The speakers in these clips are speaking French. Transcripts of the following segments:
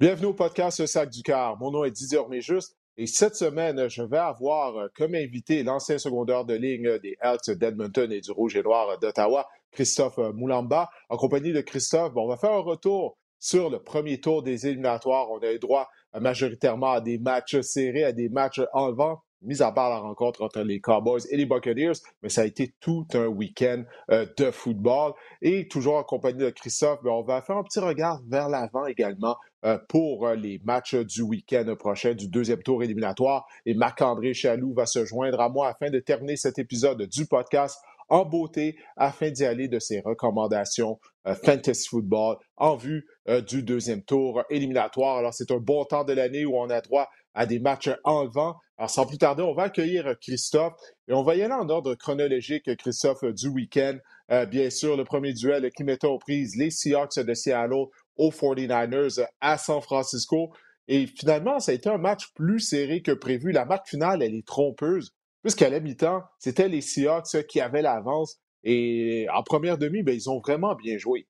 Bienvenue au podcast Sac du Car. Mon nom est Didier Orméjus et cette semaine, je vais avoir euh, comme invité l'ancien secondaire de ligne des Elks d'Edmonton et du Rouge et Noir d'Ottawa, Christophe Moulamba. En compagnie de Christophe, on va faire un retour sur le premier tour des éliminatoires. On a eu droit majoritairement à des matchs serrés, à des matchs enlevants mis à part la rencontre entre les Cowboys et les Buccaneers, mais ça a été tout un week-end euh, de football. Et toujours en compagnie de Christophe, ben, on va faire un petit regard vers l'avant également euh, pour euh, les matchs du week-end prochain du deuxième tour éliminatoire. Et Marc-André Chaloux va se joindre à moi afin de terminer cet épisode du podcast en beauté afin d'y aller de ses recommandations fantasy football en vue du deuxième tour éliminatoire. Alors, c'est un bon temps de l'année où on a droit à des matchs enlevants. Alors, sans plus tarder, on va accueillir Christophe et on va y aller en ordre chronologique, Christophe, du week-end. Euh, bien sûr, le premier duel qui mettait aux prises les Seahawks de Seattle aux 49ers à San Francisco. Et finalement, ça a été un match plus serré que prévu. La marque finale, elle est trompeuse, puisqu'à la mi-temps, c'était les Seahawks qui avaient l'avance. Et en première demi, ben, ils ont vraiment bien joué.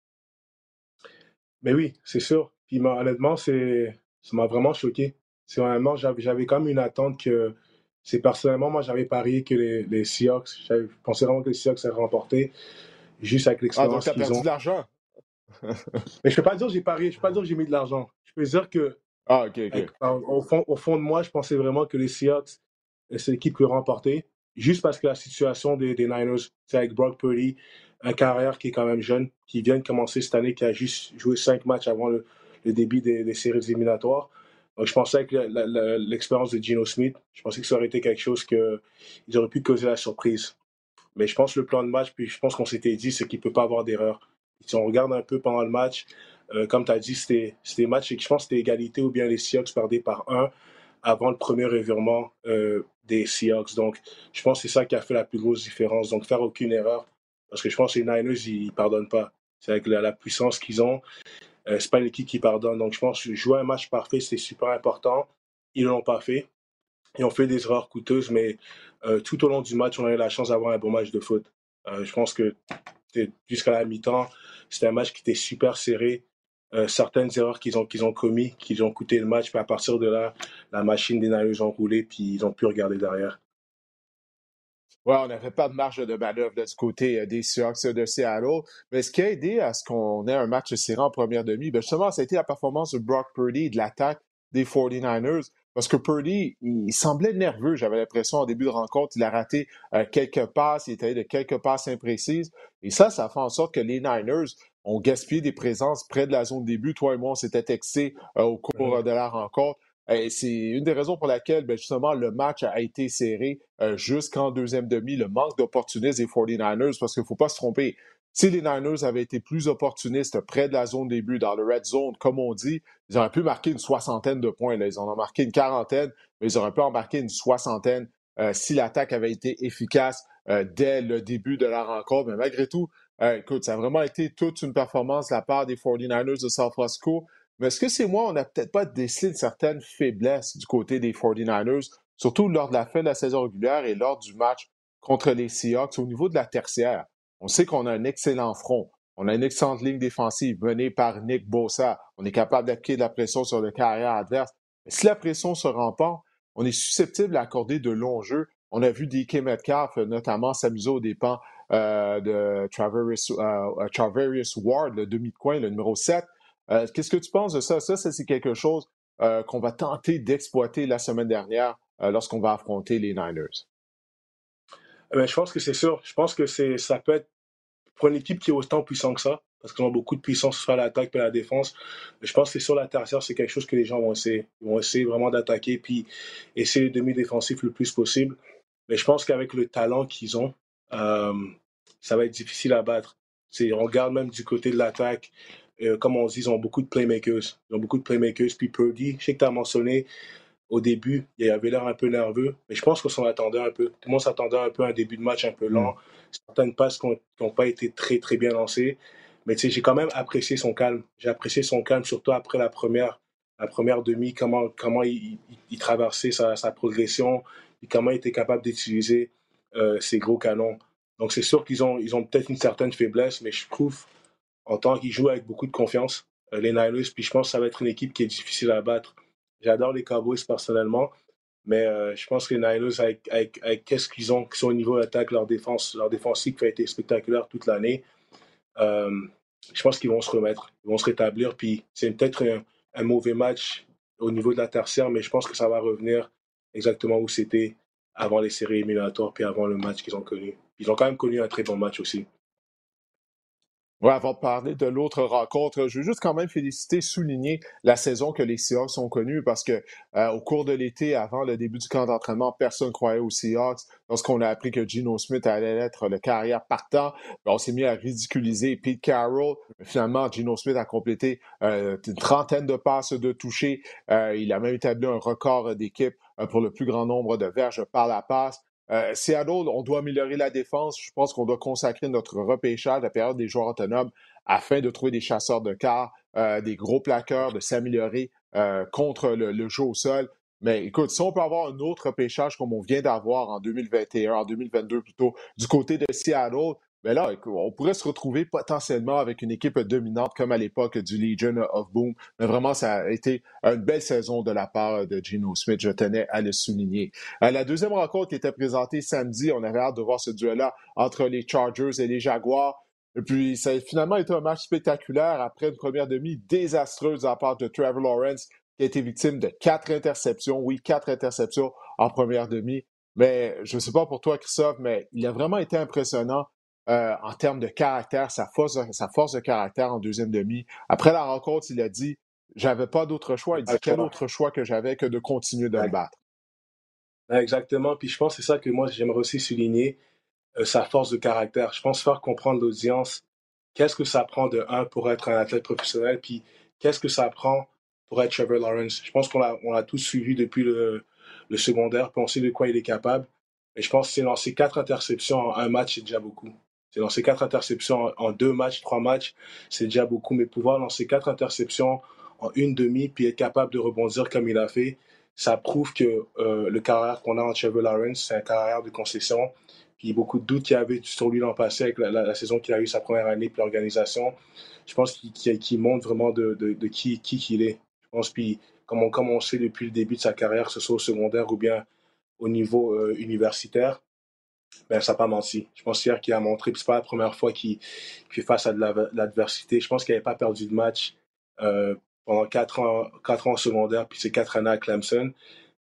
Mais oui, c'est sûr. Puis honnêtement, ça m'a vraiment choqué c'est vraiment, j'avais quand même une attente que, c'est personnellement, moi, j'avais parié que les, les Seahawks, je pensais vraiment que les Seahawks seraient remportés, juste avec l'expérience ah, donc perdu de l'argent? Mais je peux pas dire que j'ai parié, je peux pas dire que j'ai mis de l'argent. Je peux dire que, ah, ok, ok. au, fond, au fond de moi, je pensais vraiment que les Seahawks, c'est l'équipe qui remporter, juste parce que la situation des, des Niners, c'est avec Brock Purdy, un carrière qui est quand même jeune, qui vient de commencer cette année, qui a juste joué cinq matchs avant le, début des, des séries éliminatoires je pensais que l'expérience de Gino Smith, je pensais que ça aurait été quelque chose qu'ils auraient pu causer la surprise. Mais je pense que le plan de match, puis je pense qu'on s'était dit, c'est qu'il ne peut pas avoir d'erreur. Si on regarde un peu pendant le match, euh, comme tu as dit, c'était match, et je pense que c'était égalité ou bien les Seahawks perdaient par un avant le premier revirement euh, des Seahawks. Donc, je pense que c'est ça qui a fait la plus grosse différence. Donc, faire aucune erreur. Parce que je pense que les Niners, ils ne pardonnent pas. C'est avec la puissance qu'ils ont. Euh, c'est pas l'équipe qui pardonne. Donc, je pense que jouer un match parfait, c'est super important. Ils ne l'ont pas fait. Ils ont fait des erreurs coûteuses, mais euh, tout au long du match, on a eu la chance d'avoir un bon match de foot. Euh, je pense que jusqu'à la mi-temps, c'était un match qui était super serré. certaines erreurs qu'ils ont, qu'ils ont commis, qui ont coûté le match, puis à partir de là, la machine des Niners ont roulé, puis ils ont pu regarder derrière. Ouais, on n'avait pas de marge de manœuvre du côté euh, des Seahawks de Seattle. Mais ce qui a aidé à ce qu'on ait un match serré en première demi, ben justement, ça a été la performance de Brock Purdy et de l'attaque des 49ers. Parce que Purdy, il semblait nerveux, j'avais l'impression, en début de rencontre. Il a raté euh, quelques passes, il était allé de quelques passes imprécises. Et ça, ça fait en sorte que les Niners ont gaspillé des présences près de la zone début. Toi et moi, on s'était texté euh, au cours de la rencontre. C'est une des raisons pour laquelle, ben, justement, le match a été serré euh, jusqu'en deuxième demi, le manque d'opportunisme des 49ers, parce qu'il ne faut pas se tromper. Si les Niners avaient été plus opportunistes près de la zone début, dans le red zone, comme on dit, ils auraient pu marquer une soixantaine de points. Là. Ils en ont marqué une quarantaine, mais ils auraient pu en marquer une soixantaine euh, si l'attaque avait été efficace euh, dès le début de la rencontre. Mais malgré tout, écoute, ça a vraiment été toute une performance de la part des 49ers de San Francisco. Mais est-ce que c'est moi, on n'a peut-être pas décelé une certaine faiblesse du côté des 49ers, surtout lors de la fin de la saison régulière et lors du match contre les Seahawks au niveau de la tertiaire? On sait qu'on a un excellent front. On a une excellente ligne défensive menée par Nick Bossa. On est capable d'appliquer de la pression sur le carrière adverse. Mais si la pression se pas, on est susceptible d'accorder de longs jeux. On a vu DK Metcalf notamment s'amuser aux dépens euh, de Traverius, euh, Ward, le demi coin, le numéro 7. Euh, qu'est-ce que tu penses de ça? Ça, c'est quelque chose euh, qu'on va tenter d'exploiter la semaine dernière euh, lorsqu'on va affronter les Niners. Eh ben, je pense que c'est sûr. Je pense que ça peut être pour une équipe qui est autant puissante que ça, parce qu'ils ont beaucoup de puissance sur l'attaque et la défense. Je pense que sur la tertiaire, c'est quelque chose que les gens vont essayer. Ils vont essayer vraiment d'attaquer puis essayer de demi-défensif le plus possible. Mais je pense qu'avec le talent qu'ils ont, ça va être difficile à battre. on regarde même du côté de l'attaque, euh, comme on dit, ils ont beaucoup de playmakers. Ils ont beaucoup de playmakers. Puis Purdy, je sais que tu as mentionné au début, il avait l'air un peu nerveux, mais je pense qu'on s'en attendait un peu. Tout le monde s'attendait un peu à un début de match un peu lent. Mm. Certaines passes qui n'ont pas été très, très bien lancées. Mais tu sais, j'ai quand même apprécié son calme. J'ai apprécié son calme, surtout après la première, la première demi, comment, comment il, traversait sa, progression, et comment il était capable d'utiliser euh, ses gros canons. Donc c'est sûr qu'ils ont, ils ont peut-être une certaine faiblesse, mais je trouve en tant qu'il joue avec beaucoup de confiance. les Niners. Puis je pense que ça va être une équipe qui est difficile à battre. J'adore les Cowboys personnellement, mais je pense que les Niners, avec, avec, qu'est-ce qu'ils ont, qui sont au niveau d'attaque, leur défense, leur défensive qui a été spectaculaire toute l'année, je pense qu'ils vont se remettre, ils vont se rétablir. Puis c'est peut-être un, un, mauvais match au niveau de la tertiaire, mais je pense que ça va revenir exactement où c'était avant les séries éliminatoires, puis avant le match qu'ils ont connu. Ils ont quand même connu un très bon match aussi. Ouais, avant de parler de l'autre rencontre, je veux juste quand même féliciter, souligner la saison que les Seahawks ont connue parce que euh, au cours de l'été, avant le début du camp d'entraînement, personne ne croyait aux Seahawks. Lorsqu'on a appris que Geno Smith allait être le carrière partant, ben, on s'est mis à ridiculiser Pete Carroll. Finalement, Geno Smith a complété euh, une trentaine de passes de toucher. Euh, il a même établi un record d'équipe pour le plus grand nombre de verges par la passe. Euh, Seattle, on doit améliorer la défense. Je pense qu'on doit consacrer notre repêchage, la période des joueurs autonomes, afin de trouver des chasseurs de quart, euh, des gros plaqueurs, de s'améliorer euh, contre le, jeu au sol. Mais écoute, si on peut avoir un autre repêchage comme on vient d'avoir en 2021, en 2022 plutôt, du côté de Seattle, mais là, on pourrait se retrouver potentiellement avec une équipe dominante comme à l'époque du Legion of Boom. Mais vraiment, ça a été une belle saison de la part de Geno Smith. Je tenais à le souligner. Euh, la deuxième rencontre qui était présentée samedi, on avait hâte de voir ce duel-là entre les Chargers et les Jaguars. Et puis, ça a finalement été un match spectaculaire après une première demi désastreuse de la part de Trevor Lawrence, qui a été victime de quatre interceptions. Oui, quatre interceptions en première demi. Mais je ne sais pas pour toi, Christophe, mais il a vraiment été impressionnant euh, en termes de caractère, sa force, sa force de caractère en deuxième demi. Après la rencontre, il a dit J'avais pas d'autre choix. Il dit Quel autre choix que j'avais que de continuer de le battre? Exactement. Puis je pense que c'est ça que moi, j'aimerais aussi souligner euh, sa force de caractère. Je pense faire comprendre l'audience qu'est-ce que ça prend de un pour être un athlète professionnel, puis qu'est-ce que ça prend pour être Trevor Lawrence. Je pense qu'on l'a tous suivi depuis le, le secondaire, puis on sait de quoi il est capable. Et je pense que c'est lancer quatre interceptions en un match, c'est déjà beaucoup. C'est lancer quatre interceptions en deux matchs, trois matchs, c'est déjà beaucoup. Mais pouvoir lancer quatre interceptions en une demi, puis être capable de rebondir comme il a fait, ça prouve que euh, le carrière qu'on a en Trevor Lawrence, c'est un carrière de concession. Puis beaucoup de doutes qu'il y avait sur lui l'an passé avec la, saison qu'il a eu sa première année, puis l'organisation. Je pense qu'il montre vraiment de, qui qu'il qui est. Je pense, puis comme on, depuis le début de sa carrière, que ce soit au secondaire ou bien au niveau euh, universitaire, ben, ça n'a pas menti. Je pense hier qu'il a montré, puis c'est pas la première fois qu'il fait face à de l'adversité. Je pense qu'il n'avait pas perdu de match euh, pendant quatre ans, quatre ans secondaire, puis c'est quatre années à Clemson.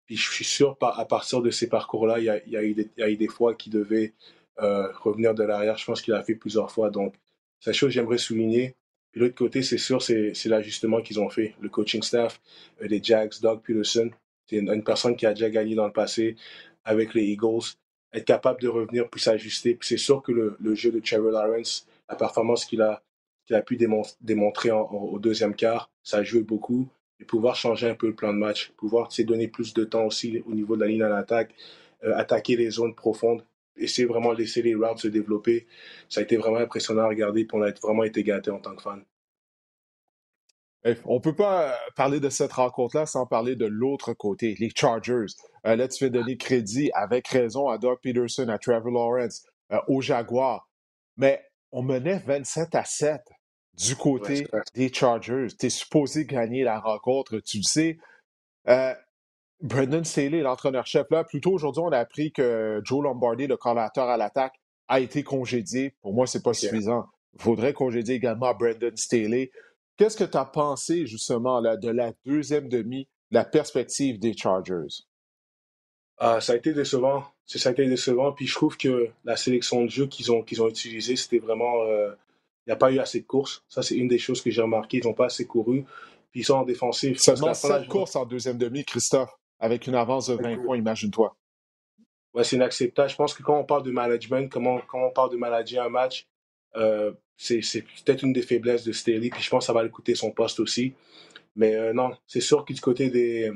Puis je suis sûr, à partir de ces parcours-là, il y a, eu des, fois qu'il devait euh, revenir de l'arrière. Je pense qu'il a fait plusieurs fois. Donc, c'est la chose que j'aimerais souligner. Puis l'autre côté, c'est sûr, c'est l'ajustement qu'ils ont fait. Le coaching staff euh, des Jags, Doug Peterson, c'est une, personne qui a déjà gagné dans le passé avec les Eagles être capable de revenir puis s'ajuster. C'est sûr que le, jeu de Trevor Lawrence, la performance qu'il a, qu'il a pu démontrer au deuxième quart, ça a joué beaucoup. Et pouvoir changer un peu le plan de match, pouvoir donner plus de temps aussi au niveau de la ligne à l'attaque, euh, attaquer les zones profondes, essayer vraiment de laisser les routes se développer. Ça a été vraiment impressionnant à regarder, puis on a vraiment été gâtés en tant que fan. On ne peut pas parler de cette rencontre-là sans parler de l'autre côté, les Chargers. Euh, là, tu fais donner crédit avec raison à Doug Peterson, à Trevor Lawrence, euh, aux Jaguars. Mais on menait 27 à 7 du côté des Chargers. Tu es supposé gagner la rencontre, tu le sais. Euh, Brendan Staley, l'entraîneur-chef, là, plus tôt aujourd'hui, on a appris que Joe Lombardi, le coordinateur à l'attaque, a été congédié. Pour moi, c'est pas suffisant. Il faudrait congédier également Brendan Staley. Qu'est-ce que tu as pensé justement là, de la deuxième demi, la perspective des Chargers? Ah, ça a été décevant. Ça a été décevant. Puis je trouve que la sélection de jeu qu'ils ont, qu'ils ont utilisée, c'était vraiment. Euh, il n'y a pas eu assez de courses. Ça, c'est une des choses que j'ai remarqué. Ils n'ont pas assez couru. Puis ils sont en défensif. Seulement 7 courses en deuxième demi, Christophe, avec une avance de 20 points, imagine-toi. Ouais, c'est inacceptable. Je pense que quand on parle de management, comment, quand on parle de manager un match, euh, c'est peut-être une des faiblesses de Staley, puis je pense que ça va lui coûter son poste aussi. Mais euh, non, c'est sûr que du côté des,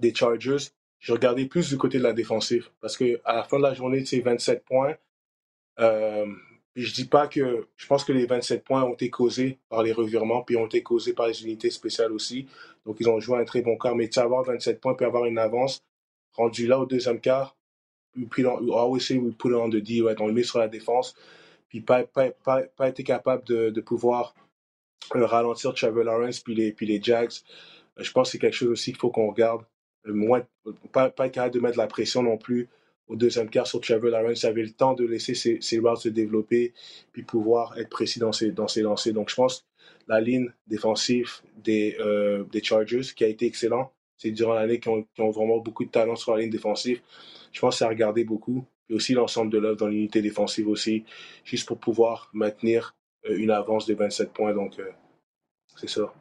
des Chargers, je regardais plus du côté de la défensive, parce qu'à la fin de la journée, c'est 27 points. Euh, je dis pas que je pense que les 27 points ont été causés par les revirements, puis ont été causés par les unités spéciales aussi. Donc ils ont joué un très bon quart. Mais tu avoir 27 points puis avoir une avance rendu là au deuxième quart, puis on always say we put on the D, on le met sur la défense puis pas, pas, pas, été capable de, pouvoir ralentir Trevor Lawrence puis les, puis les Jags. je pense que c'est quelque chose aussi qu'il faut qu'on regarde. Moins, pas, pas être capable de mettre la pression non plus au deuxième quart sur Trevor Lawrence. Il avait le temps de laisser ses, routes se développer puis pouvoir être précis dans ses, dans ses lancers. Donc, je pense la ligne défensive des, euh, des Chargers qui a été excellent. C'est durant l'année qu'ils ont, ont, vraiment beaucoup de talent sur la ligne défensive. Je pense que ça a regardé beaucoup. Et aussi l'ensemble de l'œuvre dans l'unité défensive aussi, juste pour pouvoir maintenir euh, une avance de 27 points. Donc, euh, c'est ça.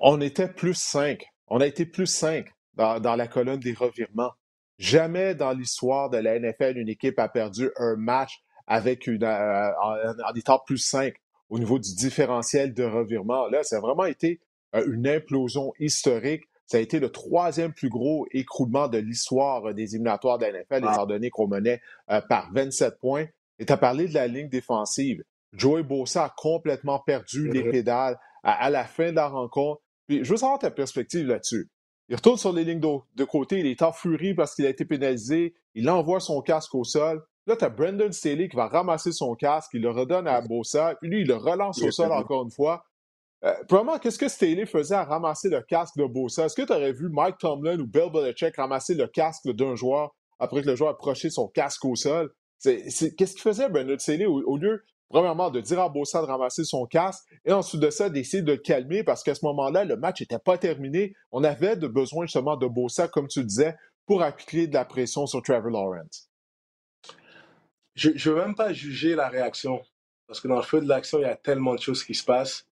On était plus 5. On a été plus 5 dans, la colonne des revirements. Jamais dans l'histoire de la NFL, une équipe a perdu un match avec une, euh, en, étant plus 5 au niveau du différentiel de revirement. Là, ça a vraiment été une implosion historique. Ça a été le troisième plus gros écroulement de l'histoire des éliminatoires de la NFL, étant donné qu'on menait euh, par 27 points. Et tu as parlé de la ligne défensive. Joey Bossa a complètement perdu les pédales à, la fin de la rencontre. Puis, je veux savoir ta perspective là-dessus. Il retourne sur les lignes de, côté, il est en furie parce qu'il a été pénalisé, il envoie son casque au sol. Là, tu as Brandon Staley qui va ramasser son casque, il le redonne à Bossa, puis lui, il le relance au sol encore une fois. Euh, probablement, qu'est-ce que Staley faisait à ramasser le casque de Bossa? Est-ce que tu aurais vu Mike Tomlin ou Bill Belichick ramasser le casque d'un joueur après que le joueur approché son casque au sol? Qu'est-ce qu'il faisait, Brandon Staley, au, lieu premièrement, de dire à Bossa de ramasser son casque et ensuite de ça, d'essayer de le calmer parce qu'à ce moment-là, le match n'était pas terminé. On avait de besoin justement de Bossa, comme tu disais, pour appliquer de la pression sur Trevor Lawrence. Je ne veux même pas juger la réaction parce que dans le feu de l'action, il y a tellement de choses qui se passent.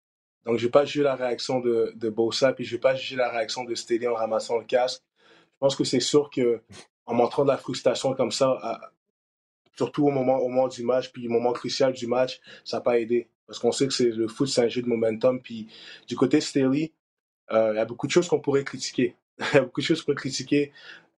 Donc, je ne vais pas juger la réaction de, de Bossa, puis je ne vais pas juger la réaction de Stélie en ramassant le casque. Je pense que c'est sûr qu'en montrant de la frustration comme ça, surtout au moment, au moment du match, puis au moment crucial du match, ça n'a pas aidé. Parce qu'on sait que c'est le foot, c'est un jeu de momentum. Puis du côté Staley, euh, il y a beaucoup de choses qu'on pourrait critiquer. Il y a beaucoup de choses qu'on pourrait critiquer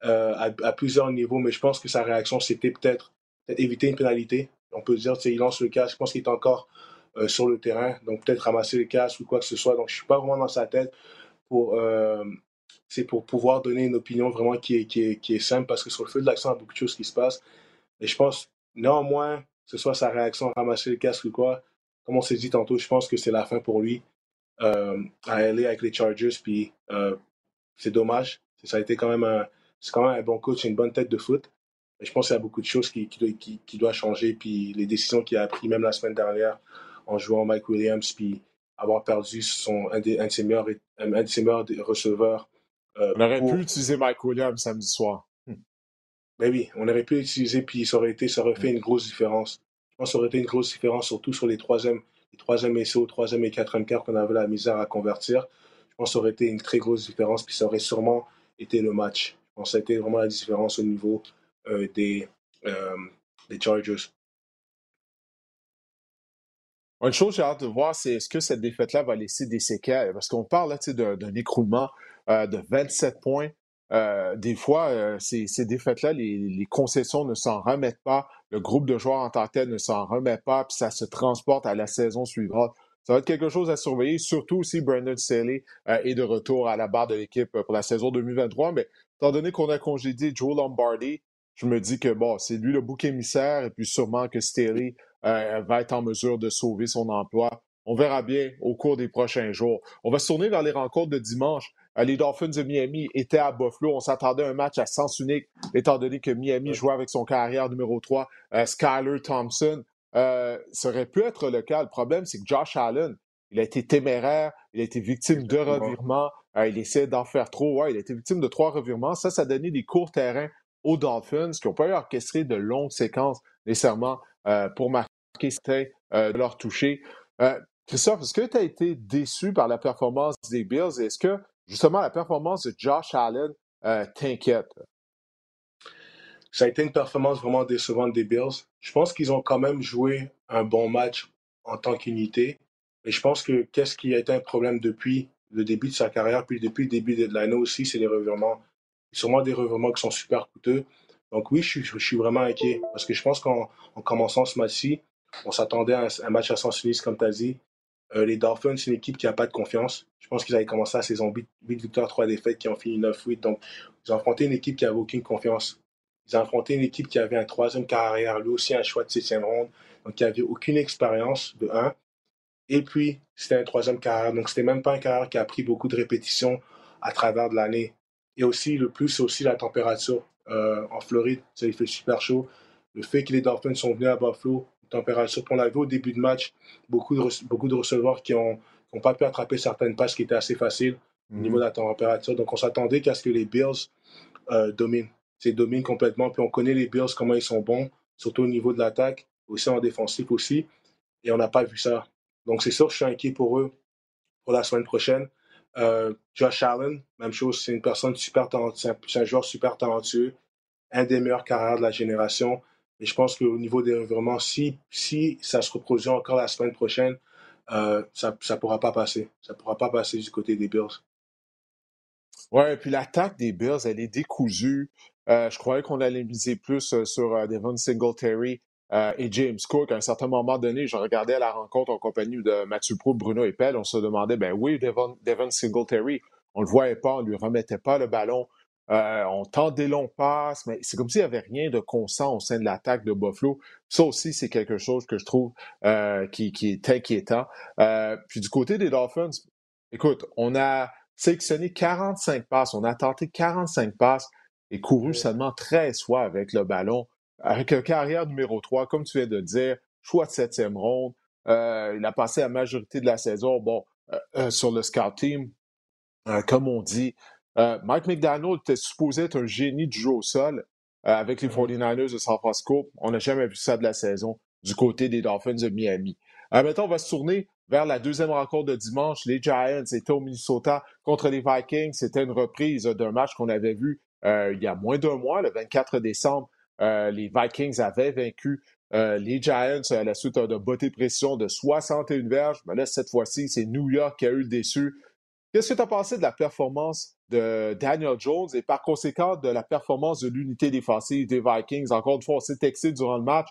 euh, à, plusieurs niveaux, mais je pense que sa réaction, c'était peut-être éviter une pénalité. On peut dire, il lance le casque, je pense qu'il est encore euh, sur le terrain, donc peut-être ramasser le casque ou quoi que ce soit. Donc je suis pas vraiment dans sa tête pour, c'est pour pouvoir donner une opinion vraiment qui est, qui est, qui est simple, parce que sur le feu de l'accent, il y a beaucoup de choses qui se passent. Et je pense, néanmoins, que ce soit sa réaction ramasser le casque ou quoi, comme on s'est dit tantôt, je pense que c'est la fin pour lui euh, à aller avec les Chargers. Puis euh, c'est dommage. Ça a été quand même c'est quand même un bon coach, une bonne tête de foot. Et je pense qu'il y a beaucoup de choses qui, qui, qui, doivent changer. Puis les décisions qu'il a prises même la semaine dernière en jouant Mike Williams, puis avoir perdu son, un, de ses meilleurs, un de ses meilleurs receveurs. Euh, On aurait pu utiliser Mike Williams samedi soir. Ben oui, on aurait pu l'utiliser, puis ça aurait, été, ça aurait fait une grosse différence. Je pense que ça aurait été une grosse différence, surtout sur les troisième, les troisième SO, troisième et quatrième quarts qu'on avait la misère à convertir. Je pense que ça aurait été une très grosse différence, puis ça aurait sûrement été le match. Je pense que ça a été vraiment la différence au niveau euh, des, euh, des Chargers. Une chose que j'ai hâte de voir, c'est est-ce que cette défaite-là va laisser des séquelles? Parce qu'on parle d'un écroulement euh, de 27 points euh, des fois, euh, ces, défaites-là, les, concessions ne s'en remettent pas, le groupe de joueurs en tant que tel ne s'en remet pas, puis ça se transporte à la saison suivante. Ça va être quelque chose à surveiller, surtout si Brandon Staley euh, est de retour à la barre de l'équipe pour la saison 2023. Mais étant donné qu'on a congédié Joe Lombardi, je me dis que bon, c'est lui le bouc émissaire, et puis sûrement que Staley va être en mesure de sauver son emploi. On verra bien au cours des prochains jours. On va se tourner vers les rencontres de dimanche. Euh, les Dolphins de Miami étaient à Buffalo. On s'attendait à un match à sens unique, étant donné que Miami jouait avec son carrière numéro 3, euh, Skyler Thompson. Euh, ça aurait pu être le cas. Le problème, c'est que Josh Allen, il a été téméraire, il a été victime de revirements, il essaie d'en faire trop. Ouais, il a été victime de trois revirements. Ça, ça a donné des courts terrains aux Dolphins qui n'ont pas eu orchestré de longues séquences nécessairement pour marquer de leur toucher. Christophe, est-ce que tu as été déçu par la performance des Bills? Est-ce que justement, la performance de Josh Allen euh, t'inquiète? Ça a été une performance vraiment décevante des Bills. Je pense qu'ils ont quand même joué un bon match en tant qu'unité. Mais je pense que qu'est-ce qui a été un problème depuis le début de sa carrière, puis depuis le début de l'année aussi, c'est les revirements. Sûrement des revirements qui sont super coûteux. Donc oui, je suis, vraiment inquiet. Parce que je pense qu'en commençant ce match-ci, on s'attendait à un, match à sens unique, comme tu as dit. Euh, les Dolphins, c'est une équipe qui n'a pas de confiance. Je pense qu'ils avaient commencé la saison 8, victoires, 3 défaites, qui ont fini 9-8. Donc, ils ont affronté une équipe qui n'avait aucune confiance. Ils ont affronté une équipe qui avait un troisième carrière, lui aussi un choix de septième ronde. Donc, qui n'avait aucune expérience, de 1. Et puis, c'était un troisième carrière. Donc, c'était même pas un carrière qui a pris beaucoup de répétitions à travers de l'année. Et aussi, le plus, c'est aussi la température. Euh, en Floride, ça il fait super chaud. Le fait que les Dolphins sont venus à Buffalo, température, on l'a vu au début de match, beaucoup de, beaucoup de receveurs qui n'ont ont pas pu attraper certaines passes qui étaient assez faciles au niveau de la température. Donc, on s'attendait qu'à ce que les Bills euh, dominent. C'est dominent complètement. Puis, on connaît les Bills, comment ils sont bons, surtout au niveau de l'attaque, aussi en défensif aussi. Et on n'a pas vu ça. Donc, c'est sûr, je suis inquiet pour eux pour la semaine prochaine. Euh, Josh Allen, même chose, c'est une personne super talentueuse, c'est un, joueur super talentueux, un des meilleurs carrières de la génération. Et je pense qu'au niveau des revirements, si, si ça se reproduit encore la semaine prochaine, euh, ça ne pourra pas passer. Ça pourra pas passer du côté des Bills. Ouais, puis l'attaque des Bills, elle est décousue. Euh, je croyais qu'on allait miser plus euh, sur Devon Singletary et James Cook. À un certain moment donné, je regardais la rencontre en compagnie de Mathieu Pro, Bruno Epel. On se demandait, ben oui, Devon, Devon Singletary, on le voyait pas, on lui remettait pas le ballon. Euh, on tente des longs passes, mais c'est comme s'il n'y avait rien de constant au sein de l'attaque de Buffalo. Ça aussi, c'est quelque chose que je trouve euh, qui, est inquiétant. Euh, puis du côté des Dolphins, écoute, on a sélectionné 45 passes, on a tenté 45 passes et couru seulement 13 fois avec le ballon, avec un carrière numéro 3, comme tu viens de dire, choix de septième ronde. il a passé la majorité de la saison, bon, sur le scout team, comme on dit. Euh, Mike McDaniel était supposé être un génie du jeu au sol euh, avec les 49ers mm-hmm. de San Francisco. On n'a jamais vu ça de la saison du côté des Dolphins de Miami. Euh, maintenant, on va se tourner vers la deuxième rencontre de dimanche. Les Giants étaient au Minnesota contre les Vikings. C'était une reprise d'un match qu'on avait vu il y a moins d'un mois, le 24 décembre. Les Vikings avaient vaincu les Giants à la suite de beauté pression de 61 verges. Mais là, cette fois-ci, c'est New York qui a eu le déçu. Qu'est-ce que tu as pensé de la performance de Daniel Jones et par conséquent de la performance de l'unité défensive des Vikings? Encore une fois, on s'est texté durant le match.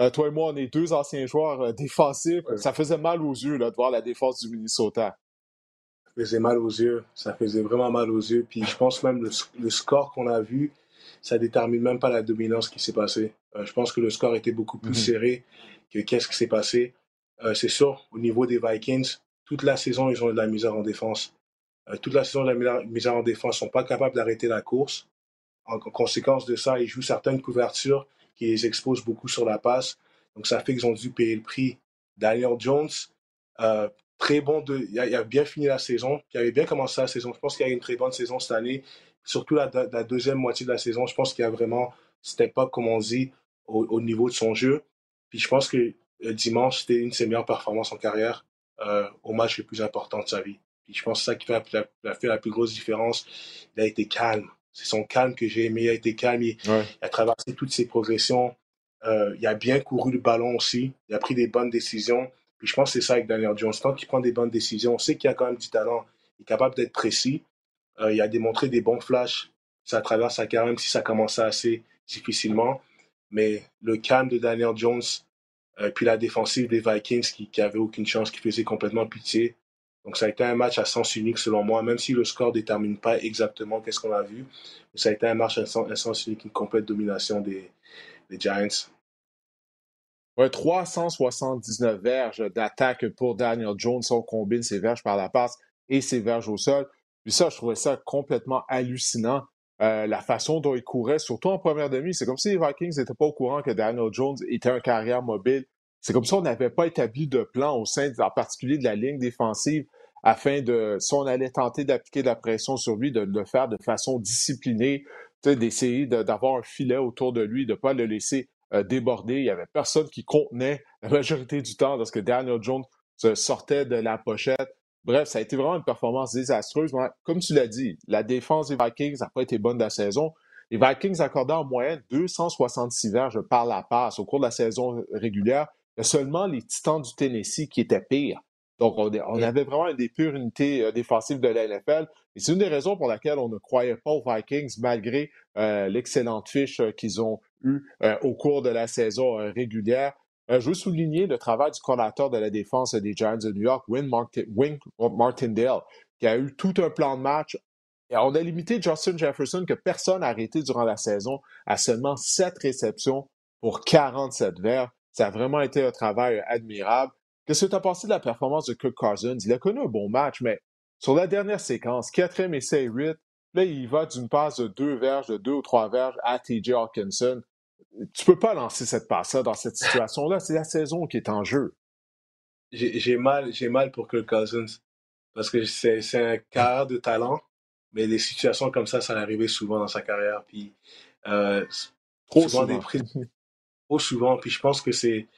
Euh, toi et moi, on est deux anciens joueurs euh, défensifs. Ça faisait mal aux yeux de voir la défense du Minnesota. Ça faisait mal aux yeux. Ça faisait vraiment mal aux yeux. Puis je pense même le, le score qu'on a vu, ça détermine même pas la dominance qui s'est passée. Euh, je pense que le score était beaucoup plus mm-hmm. serré que qu'est-ce qui s'est passé. C'est sûr, au niveau des Vikings, toute la saison, ils ont eu de la misère en défense. Euh, toute la saison, de la misère en défense, ne sont pas capables d'arrêter la course. En, conséquence de ça, ils jouent certaines couvertures qui les exposent beaucoup sur la passe. Donc, ça fait qu'ils ont dû payer le prix. Daniel Jones, euh, très bon, de, il, a, bien fini la saison. Il avait bien commencé la saison. Je pense qu'il a eu une très bonne saison cette année. Surtout la, deuxième moitié de la saison, je pense qu'il a vraiment step up, comme on dit, au, niveau de son jeu. Puis je pense que euh, dimanche, c'était une de ses meilleures performances en carrière. Euh, au match le plus important de sa vie. Puis je pense que c'est ça qui fait la, fait la plus grosse différence. Il a été calme. C'est son calme que j'ai aimé. Il a été calme. Il, a traversé toutes ses progressions. Euh, il a bien couru le ballon aussi. Il a pris des bonnes décisions. Puis je pense que c'est ça avec Daniel Jones. Quand il prend des bonnes décisions, on sait qu'il a quand même du talent. Il est capable d'être précis. Euh, il a démontré des bons flashs. Ça traverse sa carrière, même si ça commençait assez difficilement. Mais le calme de Daniel Jones, euh, puis la défensive des Vikings qui, qui aucune chance, qui faisait complètement pitié. Donc ça a été un match à sens unique selon moi, même si le score ne détermine pas exactement qu'est-ce qu'on a vu. Ça a été un match à sens, unique, une complète domination des, des Giants. Ouais, 379 verges d'attaque pour Daniel Jones. On combine ses verges par la passe et ses verges au sol. Puis ça, je trouvais ça complètement hallucinant. Euh, la façon dont il courait, surtout en première demi. C'est comme si les Vikings n'étaient pas au courant que Daniel Jones était un carrière mobile. C'est comme si on n'avait pas établi de plan au sein, en particulier de la ligne défensive, afin de, si on allait tenter d'appliquer de la pression sur lui, de le faire de façon disciplinée, d'essayer d'avoir un filet autour de lui, de ne pas le laisser euh, déborder. Il n'y avait personne qui contenait la majorité du temps lorsque Daniel Jones se sortait de la pochette. Bref, ça a été vraiment une performance désastreuse. Comme tu l'as dit, la défense des Vikings n'a pas été bonne de la saison. Les Vikings accordaient en moyenne 266 verges par la passe au cours de la saison régulière. Il y a seulement les Titans du Tennessee qui étaient pires. Donc, on, avait vraiment une des pures unités euh, défensives de la NFL. Et c'est une des raisons pour laquelle on ne croyait pas aux Vikings, malgré euh, l'excellente fiche euh, qu'ils ont eue au cours de la saison régulière. Euh, je veux souligner le travail du coordinateur de la défense des Giants de New York, Win, Martindale, qui a eu tout un plan de match. On a limité Justin Jefferson, que personne n'a arrêté durant la saison, à seulement 7 réceptions pour 47 verts. Ça a vraiment été un travail admirable. Qu'est-ce que tu as pensé de la performance de Kirk Cousins? Il a connu un bon match, mais sur la dernière séquence, quatrième essai 8, là, il va d'une passe de deux verges, de deux ou trois verges à TJ Hawkinson. Tu peux pas lancer cette passe-là dans cette situation-là. C'est la saison qui est en jeu. J'ai mal, mal pour Kirk Cousins parce que c'est un carrière de talent, mais des situations comme ça, ça arrivé souvent dans sa carrière. Puis, euh, trop souvent. trop souvent. Puis je pense que c'est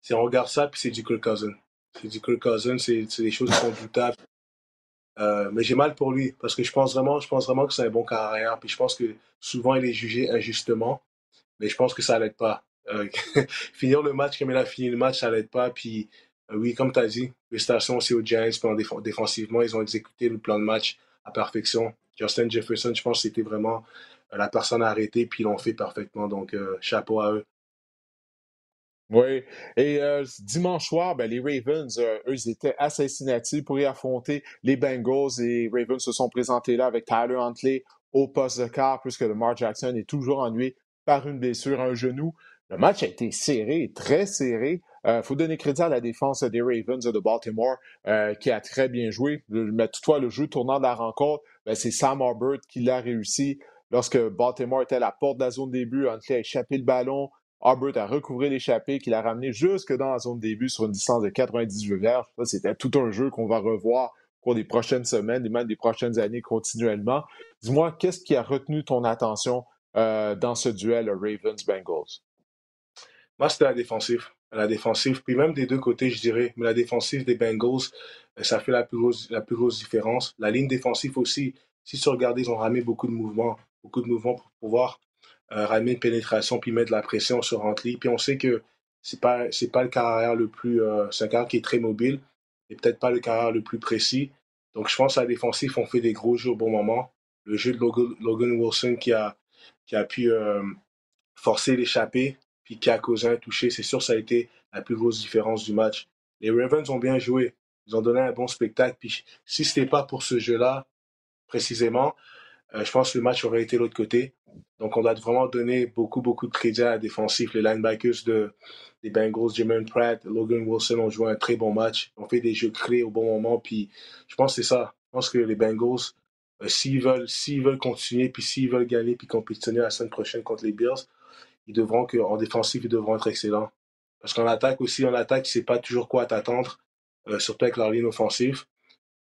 c'est on regarde ça, puis c'est du Kirk Cousins. C'est du Kirk Cousins, c'est des choses qui sont doutables. Euh, mais j'ai mal pour lui parce que je pense vraiment, je pense vraiment que c'est un bon carrière. Puis je pense que souvent il est jugé injustement, mais je pense que ça l'aide pas. Euh, finir le match comme il a fini le match, ça l'aide pas. Puis euh, oui, comme tu as dit, félicitations aussi aux Giants. Puis défensivement, ils ont exécuté le plan de match à perfection. Justin Jefferson, je pense que c'était vraiment la personne à arrêter, puis ils l'ont fait parfaitement. Donc chapeau à eux. Oui. Et euh, dimanche soir, ben, les Ravens, euh, eux, ils étaient à Cincinnati pour y affronter les Bengals. Et les Ravens se sont présentés là avec Tyler Huntley au poste de quart, puisque Lamar Jackson est toujours ennuyé par une blessure à un genou. Le match a été serré, très serré. Il euh, faut donner crédit à la défense des Ravens de Baltimore, qui a très bien joué. Mais toutefois, le jeu tournant de la rencontre, ben, c'est Sam Arbert qui l'a réussi. Lorsque Baltimore était à la porte de la zone début, Huntley a échappé le ballon. Albert a recouvré l'échappée qu'il a ramené jusque dans la zone début sur une distance de 98 verges. C'était tout un jeu qu'on va revoir au cours des prochaines semaines et même des prochaines années continuellement. Dis-moi, qu'est-ce qui a retenu ton attention euh, dans ce duel Ravens-Bengals? Moi, c'était la défensive. La défensive, puis même des deux côtés, je dirais. Mais la défensive des Bengals, euh, ça fait la plus grosse, différence. La ligne défensive aussi, si tu regardes, ils ont ramé beaucoup de mouvements, beaucoup de mouvements pour pouvoir euh, ramener une pénétration puis mettre de la pression sur Huntley. Puis on sait que c'est pas pas le carrière le plus c'est un carrière qui est très mobile et peut-être pas le carrière le plus précis. Donc je pense à la défensive on fait des gros jeux au bon moment. Le jeu de Logan, Wilson qui a qui a pu euh, forcer l'échappée puis qui a causé un toucher, c'est sûr ça a été la plus grosse différence du match. Les Ravens ont bien joué, ils ont donné un bon spectacle. Puis si c'était pas pour ce jeu-là précisément, je pense que le match aurait été l'autre côté. Donc, on doit vraiment donner beaucoup, beaucoup de crédit à la défensive. Les linebackers de, des Bengals, Jermaine Pratt, Logan Wilson ont joué un très bon match. Ont fait des jeux clés au bon moment. Puis, je pense que c'est ça. Je pense que les Bengals, euh, s'ils veulent, veulent continuer, puis s'ils veulent gagner, puis compétitionner la semaine prochaine contre les Bills, ils devront que, en défensive, ils devront être excellents. Parce qu'en attaque aussi, en attaque, sais pas toujours quoi t'attendre, euh, surtout avec leur ligne offensive.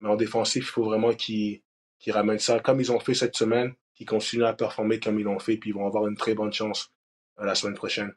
Mais en défensif, il faut vraiment qu'ils ramènent ça, comme ils ont fait cette semaine qui continuent à performer comme ils l'ont fait, puis ils vont avoir une très bonne chance euh, la semaine prochaine.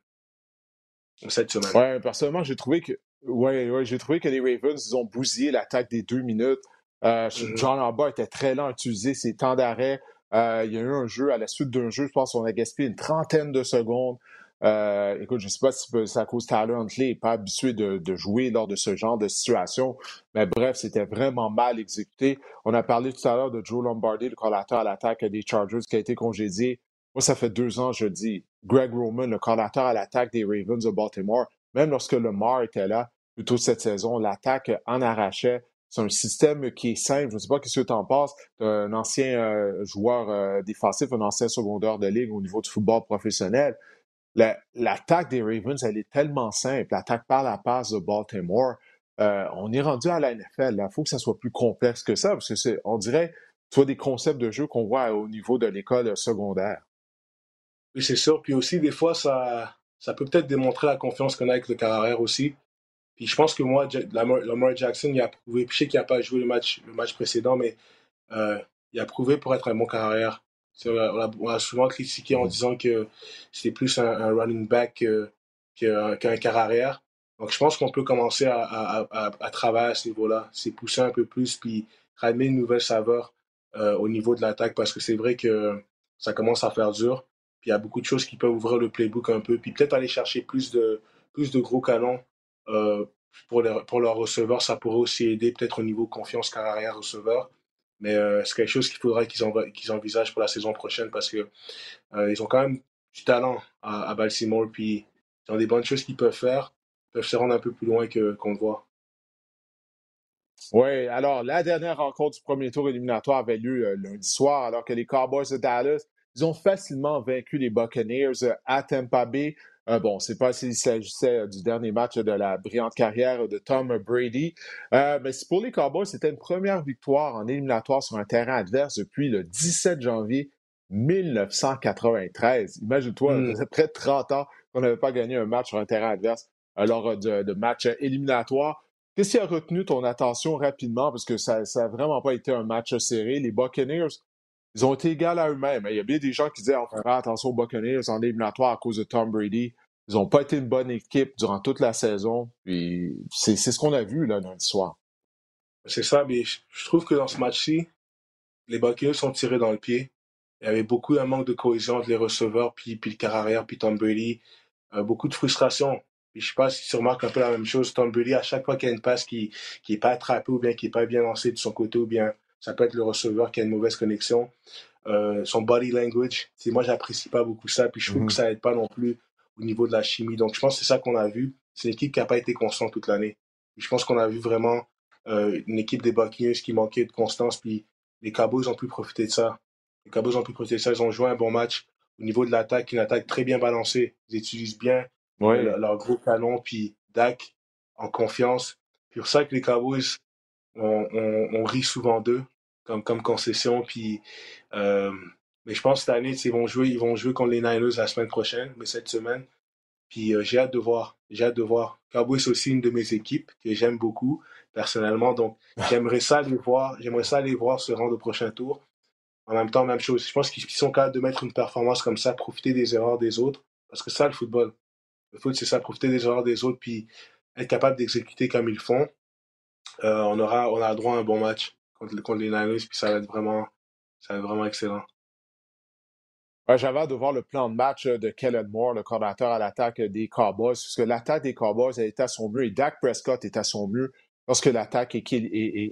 Cette semaine. Ouais, personnellement, j'ai trouvé que ouais, ouais, j'ai trouvé que les Ravens ont bousillé l'attaque des deux minutes. Euh, mm-hmm. John Arba était très lent à utiliser ses temps d'arrêt. Euh, il y a eu un jeu, à la suite d'un jeu, je pense qu'on a gaspillé une trentaine de secondes. Euh, écoute, je ne sais pas si c'est à cause Tyler Huntley n'est pas habitué de, jouer lors de ce genre de situation, mais bref, c'était vraiment mal exécuté. On a parlé tout à l'heure de Joe Lombardi, le collateur à l'attaque des Chargers qui a été congédié. Moi, ça fait deux ans, je dis, Greg Roman, le collateur à l'attaque des Ravens de Baltimore, même lorsque Lamar était là, plutôt cette saison, l'attaque en arrachait. C'est un système qui est simple. Je ne sais pas ce que tu en penses. Un ancien euh, joueur euh, défensif, un ancien secondaire de ligue au niveau du football professionnel l'attaque des Ravens, elle est tellement simple. L'attaque par la passe de Baltimore, euh, on est rendu à la NFL. Il faut que ça soit plus complexe que ça, parce que c'est, on dirait, soit des concepts de jeu qu'on voit au niveau de l'école secondaire. Oui, c'est sûr. Puis aussi, des fois, ça, ça peut peut-être démontrer la confiance qu'on a avec le carrière aussi. Puis je pense que moi, Lamar Jackson, il a prouvé, je sais qu'il n'a pas joué le match, le match précédent, mais euh, il a prouvé pour être un bon carrière. On a, souvent critiqué en disant que c'était plus un, running back qu'un quart arrière. Donc, je pense qu'on peut commencer à, travailler à ce niveau-là. C'est pousser un peu plus, puis ramener une nouvelle saveur euh, au niveau de l'attaque, parce que c'est vrai que ça commence à faire dur. Puis il y a beaucoup de choses qui peuvent ouvrir le playbook un peu. Puis peut-être aller chercher plus de, plus de gros canons euh, pour, les, pour leurs receveurs. Ça pourrait aussi aider peut-être au niveau confiance carrière receveur. Mais euh, c'est quelque chose qu'il faudrait qu'ils envisagent pour la saison prochaine? Parce qu'ils euh, ont quand même du talent à, Baltimore. Puis ils ont des bonnes choses qu'ils peuvent faire. Ils peuvent se rendre un peu plus loin qu'on le voit. Oui, alors la dernière rencontre du premier tour éliminatoire avait lieu euh, lundi soir, alors que les Cowboys de Dallas, ils ont facilement vaincu les Buccaneers à Tampa Bay. Euh, bon, c'est pas s'il s'agissait euh, du dernier match de la brillante carrière de Tom Brady. Euh, mais pour les Cowboys, c'était une première victoire en éliminatoire sur un terrain adverse depuis le 17 janvier 1993. Imagine-toi, mm. ça près de 30 ans qu'on n'avait pas gagné un match sur un terrain adverse lors de, de matchs éliminatoires. Qu'est-ce qui a retenu ton attention rapidement? Parce que ça n'a vraiment pas été un match serré. Les Buccaneers, ils ont été égaux à eux-mêmes. Il y a bien des gens qui disaient on faire attention aux Buccaneers en éliminatoire à cause de Tom Brady. Ils n'ont pas été une bonne équipe durant toute la saison. C'est ce qu'on a vu là lundi soir. C'est ça, mais je trouve que dans ce match-ci, les Buccaneers sont tirés dans le pied. Il y avait beaucoup d'un manque de cohésion entre les receveurs, puis, le quart arrière, puis Tom Brady. Euh, beaucoup de frustration. Je je sais pas si tu remarques un peu la même chose. Tom Brady, à chaque fois qu'il y a une passe qui n'est pas attrapée ou bien qui n'est pas bien lancée de son côté, ou bien ça peut être le receveur qui a une mauvaise connexion, euh, son body language, moi, j'apprécie pas beaucoup ça. Puis je trouve que mm-hmm. ça aide pas non plus au niveau de la chimie. Donc je pense que c'est ça qu'on a vu. C'est une équipe qui n'a pas été constante toute l'année. Je pense qu'on a vu vraiment euh, une équipe des Buccaneers qui manquait de constance. Puis les Cowboys ont pu profiter de ça. Les Cowboys ont pu profiter de ça. Ils ont joué un bon match au niveau de l'attaque, une attaque très bien balancée. Ils utilisent bien leur, gros canon. Puis Dak en confiance. C'est pour ça que les Cowboys, on, rit souvent d'eux comme, comme concession. Puis, euh, mais je pense que cette année, ils vont, jouer, ils vont jouer contre les Niners la semaine prochaine, mais cette semaine. Puis euh, j'ai hâte de voir. J'ai hâte de voir. Cowboys, c'est aussi une de mes équipes que j'aime beaucoup, personnellement. Donc, j'aimerais ça les voir. J'aimerais ça les voir se rendre au prochain tour. En même temps, même chose. Je pense qu'ils sont capables de mettre une performance comme ça, profiter des erreurs des autres. Parce que ça, le football. Le foot, c'est ça, profiter des erreurs des autres, puis être capable d'exécuter comme ils font. Euh, on aura, a droit à un bon match contre, les Niners, puis ça va être vraiment, excellent. J'avais hâte de voir le plan de match euh, de Kellen Moore, le coordinateur à l'attaque des Cowboys, parce que l'attaque des Cowboys est à son mieux et Dak Prescott est à son mieux lorsque l'attaque est,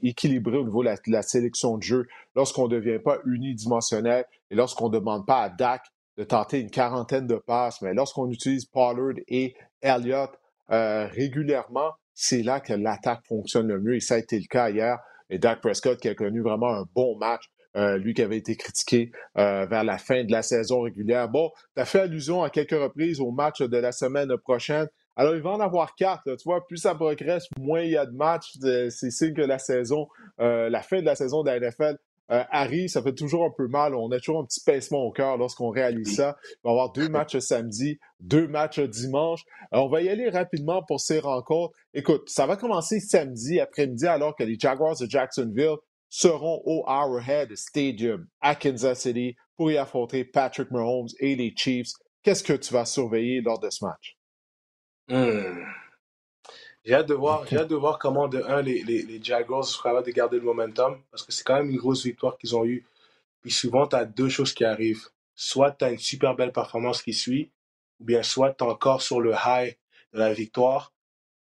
équilibrée au niveau de la, sélection de jeu, lorsqu'on ne devient pas unidimensionnel et lorsqu'on ne demande pas à Dak de tenter une quarantaine de passes, mais lorsqu'on utilise Pollard et Elliott euh, régulièrement, c'est là que l'attaque fonctionne le mieux et ça a été le cas hier. Et Dak Prescott qui a connu vraiment un bon match euh, lui qui avait été critiqué euh, vers la fin de la saison régulière. Bon, tu as fait allusion à quelques reprises au match de la semaine prochaine. Alors, il va en avoir quatre. tu vois, plus ça progresse, moins il y a de matchs. C'est signe que la saison, euh, la fin de la saison de la NFL arrive. Ça fait toujours un peu mal. On a toujours un petit pincement au cœur lorsqu'on réalise ça. Il va y avoir deux matchs samedi, deux matchs dimanche. on va y aller rapidement pour ces rencontres. Écoute, ça va commencer samedi après-midi alors que les Jaguars de Jacksonville seront au Arrowhead Stadium à Kansas City pour y affronter Patrick Mahomes et les Chiefs. Qu'est-ce que tu vas surveiller lors de ce match? Hmm. J'ai hâte de voir, j'ai hâte de voir comment de un les, les, les Jaguars seront capables de garder le momentum parce que c'est quand même une grosse victoire qu'ils ont eue. Puis souvent, tu as deux choses qui arrivent. Soit tu as une super belle performance qui suit, ou bien soit tu es encore sur le high de la victoire,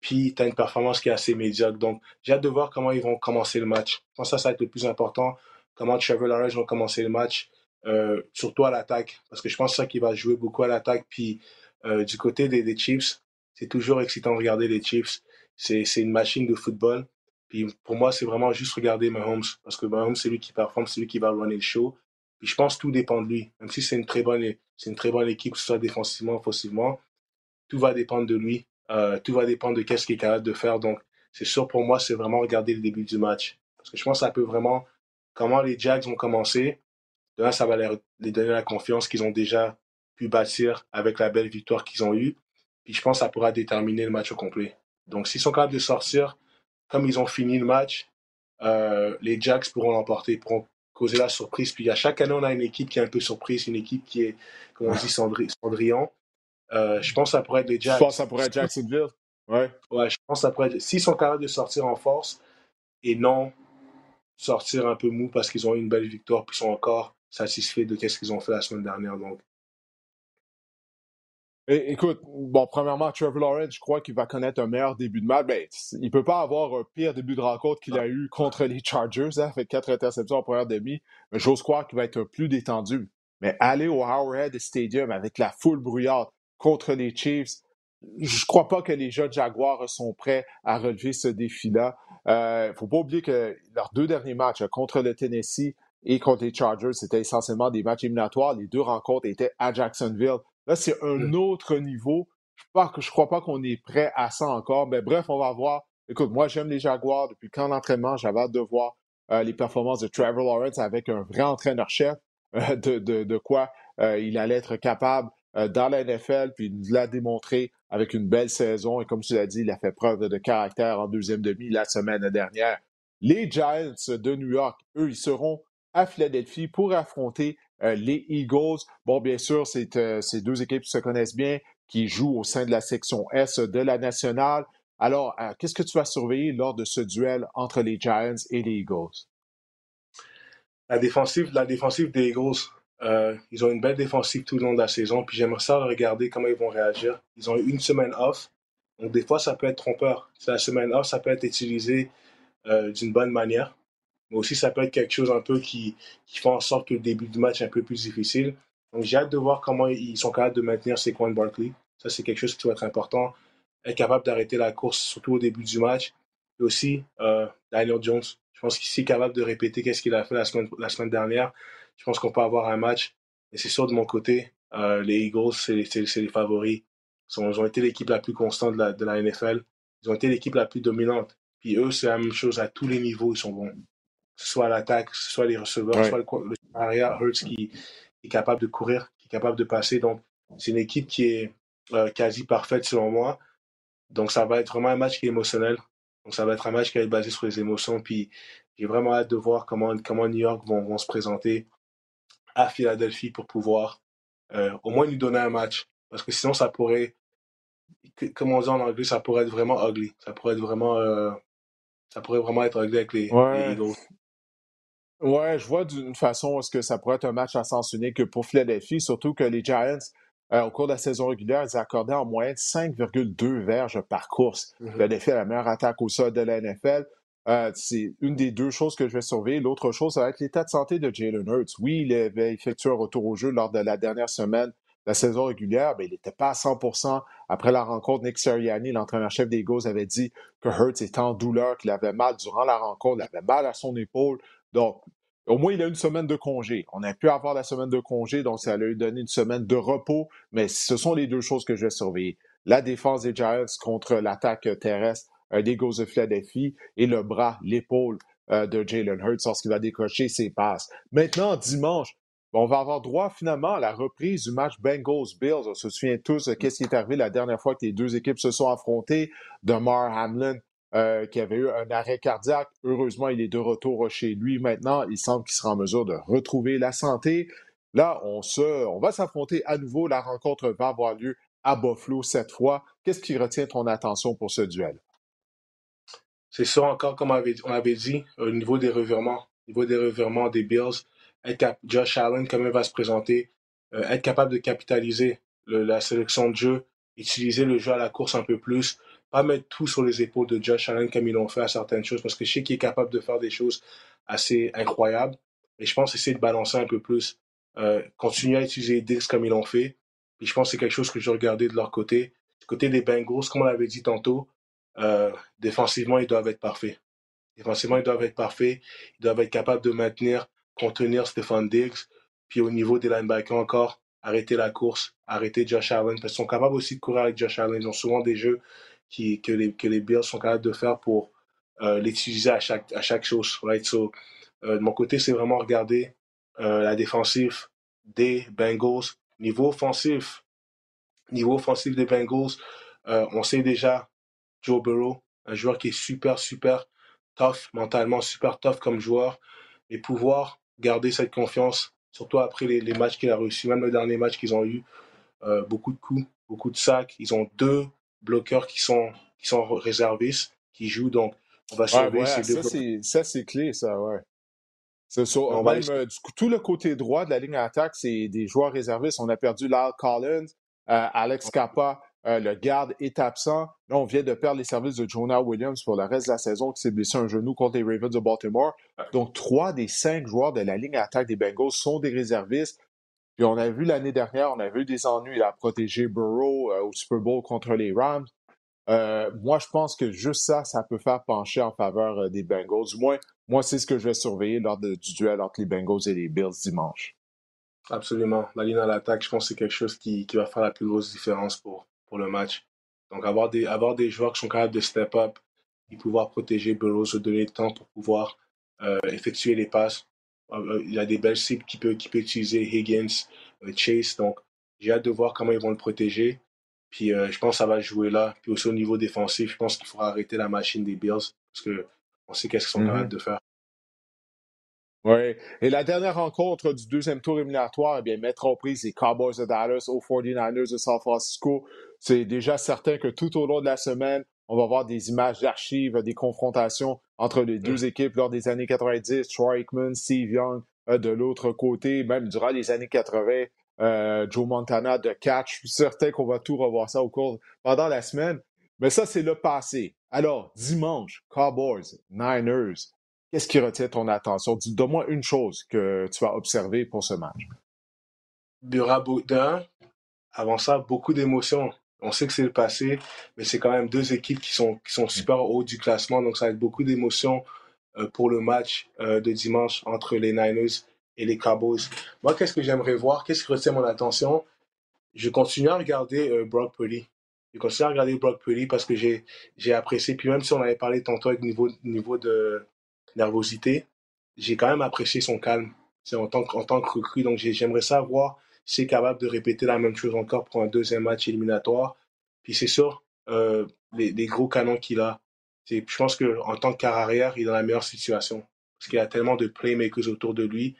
puis tu as une performance qui est assez médiocre. Donc, j'ai hâte de voir comment ils vont commencer le match. Je pense que ça, ça va être le plus important. Comment Trevor Lawrence va commencer le match, euh, surtout à l'attaque. Parce que je pense que ça qui va jouer beaucoup à l'attaque. Puis, euh, du côté des, des Chiefs, c'est toujours excitant de regarder les Chiefs. C'est une machine de football. Puis, pour moi, c'est vraiment juste regarder Mahomes. Parce que Mahomes, c'est lui qui performe, c'est lui qui va runner le show. Puis, je pense que tout dépend de lui. Même si c'est une très bonne, une très bonne équipe, que ce soit défensivement, offensivement, tout va dépendre de lui. Euh, tout va dépendre de qu'est-ce qu'il est capable de faire. Donc, c'est sûr pour moi, c'est vraiment regarder le début du match. Parce que je pense que ça peut vraiment, comment les Jags vont commencer, de là, ça va leur, les donner la confiance qu'ils ont déjà pu bâtir avec la belle victoire qu'ils ont eue. Puis je pense que ça pourra déterminer le match au complet. Donc, s'ils sont capables de sortir comme ils ont fini le match, euh, les Jags pourront l'emporter, pourront causer la surprise. Puis à chaque année, on a une équipe qui est un peu surprise, une équipe qui est, comme on dit, Cendrillon. Euh, je pense que ça pourrait être les Jags. Je pense que ça pourrait être Jacksonville? Ouais. Ouais, je pense que ça pourrait être. S'ils sont capables de sortir en force et non sortir un peu mou parce qu'ils ont eu une belle victoire puis sont encore satisfaits de ce qu'ils ont fait la semaine dernière. Donc. Écoute, bon, premièrement, Trevor Lawrence, je crois qu'il va connaître un meilleur début de match. Ben, il peut pas avoir un pire début de rencontre qu'il a eu contre les Chargers, hein, avec quatre interceptions en première demi. Mais j'ose croire qu'il va être plus détendu. Mais aller au Howard Stadium avec la foule bruyante, contre les Chiefs. Je ne crois pas que les jeunes Jaguars sont prêts à relever ce défi-là. Il euh, ne faut pas oublier que leurs deux derniers matchs contre le Tennessee et contre les Chargers, c'était essentiellement des matchs éliminatoires. Les deux rencontres étaient à Jacksonville. Là, c'est un autre niveau je ne crois pas qu'on est prêt à ça encore. Mais bref, on va voir. Écoute, moi, j'aime les Jaguars. Depuis quand l'entraînement, j'avais hâte de voir euh, les performances de Trevor Lawrence avec un vrai entraîneur-chef, euh, de, de, quoi euh, il allait être capable dans la NFL, puis il l'a démontré avec une belle saison. Et comme tu l'as dit, il a fait preuve de caractère en deuxième demi la semaine dernière. Les Giants de New York, eux, ils seront à Philadelphie pour affronter les Eagles. Bon, bien sûr, c'est ces deux équipes qui se connaissent bien, qui jouent au sein de la section S de la nationale. Alors, euh, qu'est-ce que tu vas surveiller lors de ce duel entre les Giants et les Eagles? La défensive, la défensive des Eagles, euh, ils ont une belle défensive tout le long de la saison. Puis j'aimerais ça regarder comment ils vont réagir. Ils ont eu une semaine off. Donc des fois, ça peut être trompeur. La semaine off, ça peut être utilisé euh, d'une bonne manière. Mais aussi, ça peut être quelque chose un peu qui, qui fait en sorte que le début du match est un peu plus difficile. Donc j'ai hâte de voir comment ils sont capables de maintenir ces coins Barkley. Ça, c'est quelque chose qui va être important être capable d'arrêter la course, surtout au début du match. Et aussi, euh, Daniel Jones, je pense qu'il est capable de répéter qu'est-ce qu'il a fait la semaine, la semaine dernière. Je pense qu'on peut avoir un match. Et c'est sûr, de mon côté, euh, les Eagles, c'est les favoris. Ils ont, été l'équipe la plus constante de la, de la, NFL. Ils ont été l'équipe la plus dominante. Puis eux, c'est la même chose à tous les niveaux. Ils sont bons. Ce soit à l'attaque, ce soit les receveurs, soit le, le arrière, Hurts qui, est capable de courir, qui est capable de passer. Donc, c'est une équipe qui est euh, quasi parfaite selon moi. Donc, ça va être vraiment un match qui est émotionnel. Donc, ça va être un match qui va être basé sur les émotions. Puis, j'ai vraiment hâte de voir comment, comment New York vont, vont se présenter à Philadelphie pour pouvoir euh, au moins nous donner un match. Parce que sinon, ça pourrait, comme on dit en anglais, ça pourrait être vraiment ugly. Ça pourrait être vraiment, euh, ça pourrait vraiment être ugly avec les, ouais. les Eagles. Ouais, je vois d'une façon est-ce que ça pourrait être un match à sens unique pour Philadelphie, surtout que les Giants, euh, au cours de la saison régulière, ils accordaient en moyenne 5,2 verges par course. Mm -hmm. la meilleure attaque au sol de la NFL. Euh, c'est une des deux choses que je vais surveiller. L'autre chose, ça va être l'état de santé de Jalen Hurts. Oui, il avait effectué un retour au jeu lors de la dernière semaine de la saison régulière, mais il n'était pas à 100% Après la rencontre, Nick Sirianni, l'entraîneur-chef des Eagles, avait dit que Hurts était en douleur, qu'il avait mal durant la rencontre, il avait mal à son épaule. Donc, au moins, il a une semaine de congé. On a pu avoir la semaine de congé, donc ça lui donné une semaine de repos, mais ce sont les deux choses que je vais surveiller. La défense des Giants contre l'attaque terrestre des Eagles de Philadelphie et le bras, l'épaule euh, de Jalen Hurts lorsqu'il va décrocher ses passes. Maintenant, dimanche, on va avoir droit finalement à la reprise du match Bengals-Bills. On se souvient tous de qu'est-ce qui est arrivé la dernière fois que les deux équipes se sont affrontées. Mar Hamlin euh, qui avait eu un arrêt cardiaque. Heureusement, il est de retour chez lui maintenant. Il semble qu'il sera en mesure de retrouver la santé. Là, on, se, on va s'affronter à nouveau. La rencontre va avoir lieu à Buffalo cette fois. Qu'est-ce qui retient ton attention pour ce duel? C'est ça encore, comme on avait, dit, au niveau des revirements, au niveau des revirements des Bills, Josh Allen, comment il va se présenter, euh, être capable de capitaliser la sélection de jeu, utiliser le jeu à la course un peu plus, pas mettre tout sur les épaules de Josh Allen comme ils l'ont fait à certaines choses, parce que je sais qu'il est capable de faire des choses assez incroyables. Et je pense essayer de balancer un peu plus, euh, continuer à utiliser Dix comme ils l'ont fait. Et je pense que c'est quelque chose que je regardais de leur côté. Du côté des Bengals, comme on l'avait dit tantôt, euh, défensivement, ils doivent être parfaits. Défensivement, ils doivent être parfaits. Ils doivent être capables de maintenir, contenir Stephen Diggs. Puis au niveau des linebackers encore, arrêter la course, arrêter Josh Allen. Parce qu'ils sont capables aussi de courir avec Josh Allen. Ils ont souvent des jeux que, les, que les Bills sont capables de faire pour euh, l'utiliser à chaque, à chaque chose. Right? So, euh, de mon côté, c'est vraiment regarder euh, la défensive des Bengals. Niveau offensif, niveau offensif des Bengals, on sait déjà Joe Burrow, un joueur qui est super, super tough, mentalement super tough comme joueur, et pouvoir garder cette confiance, surtout après les, les matchs qu'il a réussi, même le dernier match qu'ils ont eu, beaucoup de coups, beaucoup de sacs. Ils ont deux bloqueurs qui sont, qui sont réservistes, qui jouent. Donc, on va surveiller ouais, ces deux ça, c'est, ça, c'est clé, ça, ouais. On Même, euh, du coup, tout le côté droit de la ligne d'attaque, c'est des joueurs réservistes. On a perdu Lyle Collins, euh, Alex Kappa, euh, le garde est absent. Là, on vient de perdre les services de Jonah Williams pour le reste de la saison qui s'est blessé un genou contre les Ravens de Baltimore. Donc, trois des cinq joueurs de la ligne d'attaque des Bengals sont des réservistes. Puis on a vu l'année dernière, on a vu des ennuis à protéger Burrow euh, au Super Bowl contre les Rams. Euh, moi, je pense que juste ça, ça peut faire pencher en faveur euh, des Bengals. Du moins, moi, c'est ce que je vais surveiller lors du duel entre les Bengals et les Bills dimanche. Absolument. La ligne à l'attaque, je pense que c'est quelque chose qui, qui, va faire la plus grosse différence pour, pour le match. Donc, avoir des, avoir des joueurs qui sont capables de step up et pouvoir protéger Burrow, se donner le temps pour pouvoir effectuer les passes. Euh, il y a des belles cibles qu'il peut, peut utiliser, Higgins, Chase. Donc, j'ai hâte de voir comment ils vont le protéger. Puis je pense que ça va jouer là. Puis aussi au niveau défensif, je pense qu'il faudra arrêter la machine des Bills parce qu'on sait qu'est-ce qu'ils sont capables mm-hmm. de faire. Oui. Et la dernière rencontre du deuxième tour éliminatoire, eh bien, mettre en prise les Cowboys de Dallas aux 49ers de San Francisco. C'est déjà certain que tout au long de la semaine, on va voir des images d'archives, des confrontations entre les deux équipes lors des années 90. Troy Aikman, Steve Young euh, de l'autre côté, même durant les années 80, euh, Joe Montana de catch. Je suis certain qu'on va tout revoir ça au cours pendant la semaine. Mais ça, c'est le passé. Alors, dimanche, Cowboys, Niners, Qu'est-ce qui retient ton attention? Dis-moi une chose que tu as observée pour ce match. D'un, avant ça, beaucoup d'émotions. On sait que c'est le passé, mais c'est quand même deux équipes qui sont, qui sont super haut du classement, donc ça va être beaucoup d'émotions euh, pour le match euh, de dimanche entre les Niners et les Cowboys. Moi, qu'est-ce que j'aimerais voir? Qu'est-ce qui retient mon attention? Je continue à regarder euh, Brock Purdy. Je continue à regarder Brock Purdy parce que j'ai, apprécié. Puis même si on avait parlé tantôt avec niveau, niveau de, nervosité, j'ai quand même apprécié son calme en tant, en tant que recrue. Donc j'aimerais savoir s'il est capable de répéter la même chose encore pour un deuxième match éliminatoire. Puis c'est sûr, euh, les, gros canons qu'il a. Je pense qu'en tant que il est dans la meilleure situation. Parce qu'il y a tellement de playmakers autour de lui.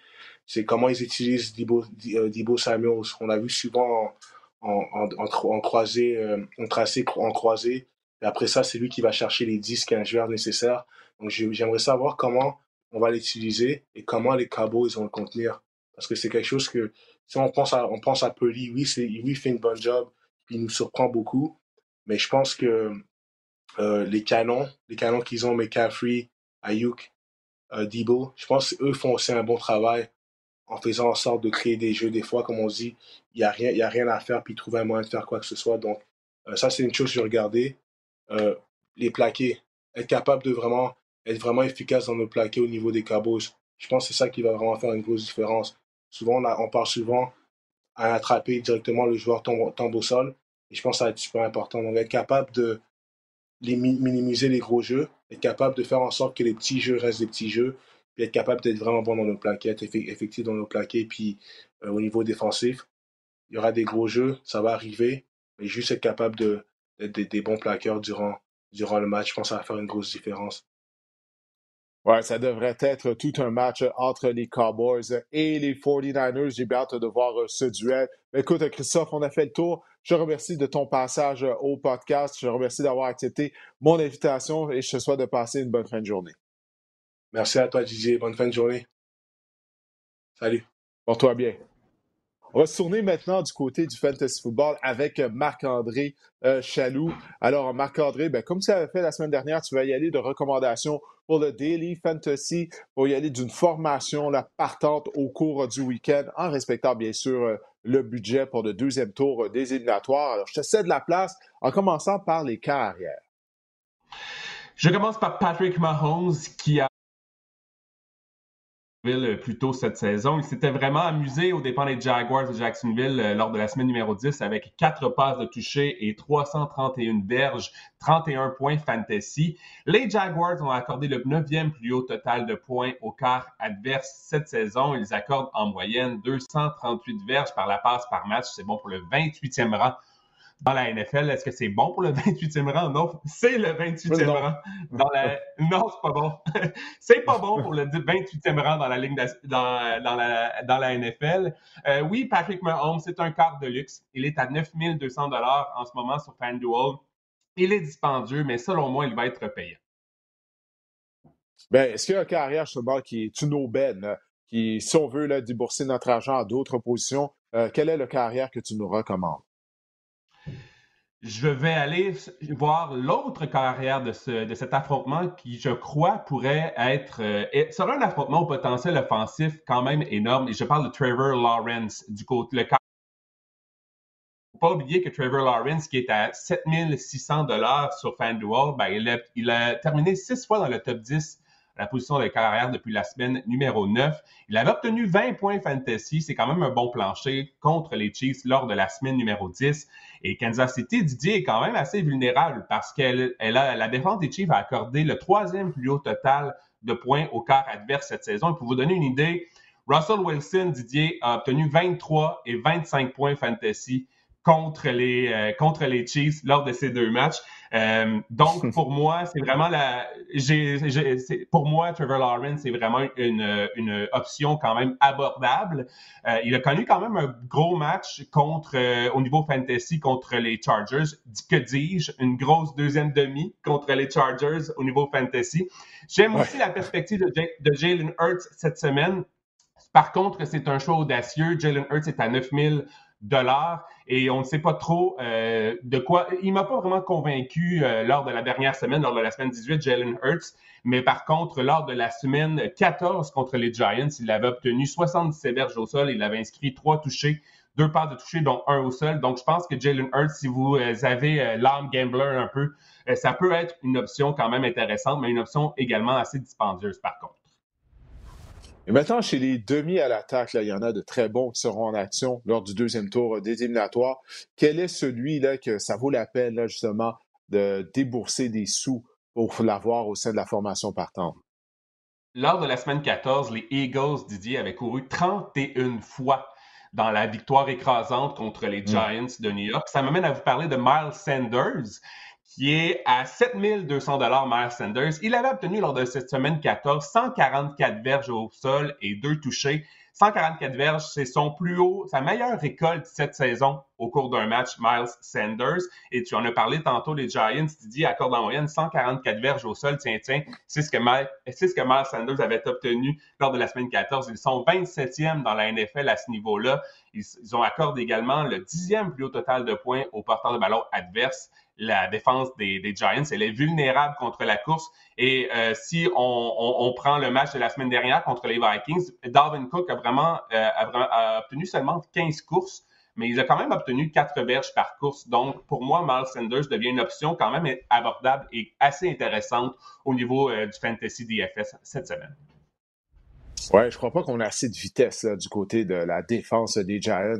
C'est comment ils utilisent Dibo, euh, Samuels. On l'a vu souvent en, en, en, croisé, euh, en tracé, en croisé. Et après ça, c'est lui qui va chercher les 10-15 joueurs nécessaires donc, j'aimerais savoir comment on va l'utiliser et comment les Cowboys vont le contenir. Parce que c'est quelque chose que, si on pense à, on pense à Purdy, oui, oui, il fait une bonne job, il nous surprend beaucoup. Mais je pense que euh, les canons, les canons qu'ils ont, McCaffrey, Ayuk, euh, je pense qu'eux font aussi un bon travail en faisant en sorte de créer des jeux. Des fois, comme on dit, il n'y a, rien, y a rien à faire, puis trouver un moyen de faire quoi que ce soit. Donc, euh, ça, c'est une chose que je regardais. les plaquer, être capable de vraiment être vraiment efficace dans nos plaqués au niveau des cabos. Je pense que c'est ça qui va vraiment faire une grosse différence. Souvent, on, on parle souvent à attraper directement le joueur tombe, au sol. Et je pense que ça va être super important. Donc, être capable de minimiser les gros jeux, être capable de faire en sorte que les petits jeux restent des petits jeux, puis être capable d'être vraiment bon dans nos plaqués, être effectif dans nos plaqués, puis euh, au niveau défensif, il y aura des gros jeux, ça va arriver, mais juste être capable d'être des, bons plaqueurs durant, durant le match, je pense que ça va faire une grosse différence. Ouais, ça devrait être tout un match entre les Cowboys et les 49ers. J'ai hâte de voir ce duel. Écoute, Christophe, on a fait le tour. Je te remercie de ton passage au podcast. Je te remercie d'avoir accepté mon invitation et je te souhaite de passer une bonne fin de journée. Merci à toi, Didier. Bonne fin de journée. Salut. Porte-toi bien. On va se tourner maintenant du côté du fantasy football avec Marc-André euh, Chaloux. Alors, Marc-André, ben, comme tu avais fait la semaine dernière, tu vas y aller de recommandations pour le Daily Fantasy, pour y aller d'une formation la partante au cours du week-end, en respectant bien sûr euh, le budget pour le deuxième tour des éliminatoires. Alors, je te cède la place en commençant par les carrières. Je commence par Patrick Mahomes qui a euh, plus tôt cette saison. Il s'était vraiment amusé au dépens des Jaguars de Jacksonville euh, lors de la semaine numéro 10 avec quatre passes de toucher et 331 verges, 31 points fantasy. Les Jaguars ont accordé le neuvième plus haut total de points au quart adverse cette saison. Ils accordent en moyenne 238 verges par la passe par match. C'est bon pour le 28e rang dans la NFL. Est-ce que c'est bon pour le 28e rang? Non, c'est le 28e rang. Dans la... Non, c'est pas bon. c'est pas bon pour le 28e rang dans la ligne dans, dans, la, dans la NFL. Euh, oui, Patrick Mahomes, c'est un quart de luxe. Il est à 9200 dollars en ce moment sur FanDuel. Il est dispendieux, mais selon moi, il va être payant. Ben, est-ce qu'il y a un carrière justement qui est une aubaine, euh, qui, si on veut là, débourser notre argent à d'autres positions, euh, quel est le carrière que tu nous recommandes? Je vais aller voir l'autre carrière de, ce, de cet affrontement qui, je crois, pourrait être euh, sera un affrontement au potentiel offensif quand même énorme. Et je parle de Trevor Lawrence du côté. Le faut pas oublier que Trevor Lawrence, qui est à 7600 dollars sur FanDuel, ben, il, a, il a terminé six fois dans le top 10 la position de carrière depuis la semaine numéro 9. Il avait obtenu 20 points fantasy. C'est quand même un bon plancher contre les Chiefs lors de la semaine numéro 10. Et Kansas City, Didier, est quand même assez vulnérable parce qu'elle elle a, la défense des Chiefs a accordé le troisième plus haut total de points au quart adverse cette saison. Et pour vous donner une idée, Russell Wilson, Didier, a obtenu 23 et 25 points fantasy contre les, euh, contre les Chiefs lors de ces deux matchs. Euh, donc, pour moi, c'est vraiment la. J'ai, pour moi, Trevor Lawrence, c'est vraiment une, une, option quand même abordable. Euh, il a connu quand même un gros match contre, au niveau fantasy contre les Chargers. Que dis-je? Une grosse deuxième demi contre les Chargers au niveau fantasy. J'aime aussi la perspective de, de Jalen Hurts cette semaine. Par contre, c'est un choix audacieux. Jalen Hurts est à 9000 dollars et on ne sait pas trop euh, de quoi. Il m'a pas vraiment convaincu euh, lors de la dernière semaine, lors de la semaine 18, Jalen Hurts, mais par contre, lors de la semaine 14 contre les Giants, il avait obtenu 77 verges au sol, il avait inscrit trois touchés, deux passes de touchés, dont un au sol. Donc, je pense que Jalen Hurts, si vous euh, avez l'âme gambler un peu, ça peut être une option quand même intéressante, mais une option également assez dispendieuse par contre. Et maintenant, chez les demi à l'attaque, il y en a de très bons qui seront en action lors du deuxième tour des éliminatoires. Quel est celui-là que ça vaut la peine, là, justement, de débourser des sous pour l'avoir au sein de la formation partante? Lors de la semaine 14, les Eagles, Didier, avaient couru 31 fois dans la victoire écrasante contre les hmm. Giants de New York. Ça m'amène à vous parler de Miles Sanders, qui est à 7200 dollars Miles Sanders. Il avait obtenu lors de cette semaine 14 144 verges au sol et deux touchés. 144 verges, c'est son plus haut, sa meilleure récolte cette saison au cours d'un match, Miles Sanders. Et tu en as parlé tantôt, les Giants, Didier accorde en moyenne 144 verges au sol. Tiens, tiens, c'est ce que Miles, c'est ce que Miles Sanders avait obtenu lors de la semaine 14. Ils sont 27e dans la NFL à ce niveau-là. Ils, ont accordé également le dixième plus haut total de points aux porteurs de ballon adverses la défense des, Giants. Elle est vulnérable contre la course. Et euh, si on, prend le match de la semaine dernière contre les Vikings, Dalvin Cook a vraiment, euh, obtenu seulement 15 courses, mais il a quand même obtenu 4 verges par course. Donc, pour moi, Miles Sanders devient une option quand même abordable et assez intéressante au niveau euh, du fantasy DFS cette semaine. Ouais, je crois pas qu'on a assez de vitesse du côté de la défense des Giants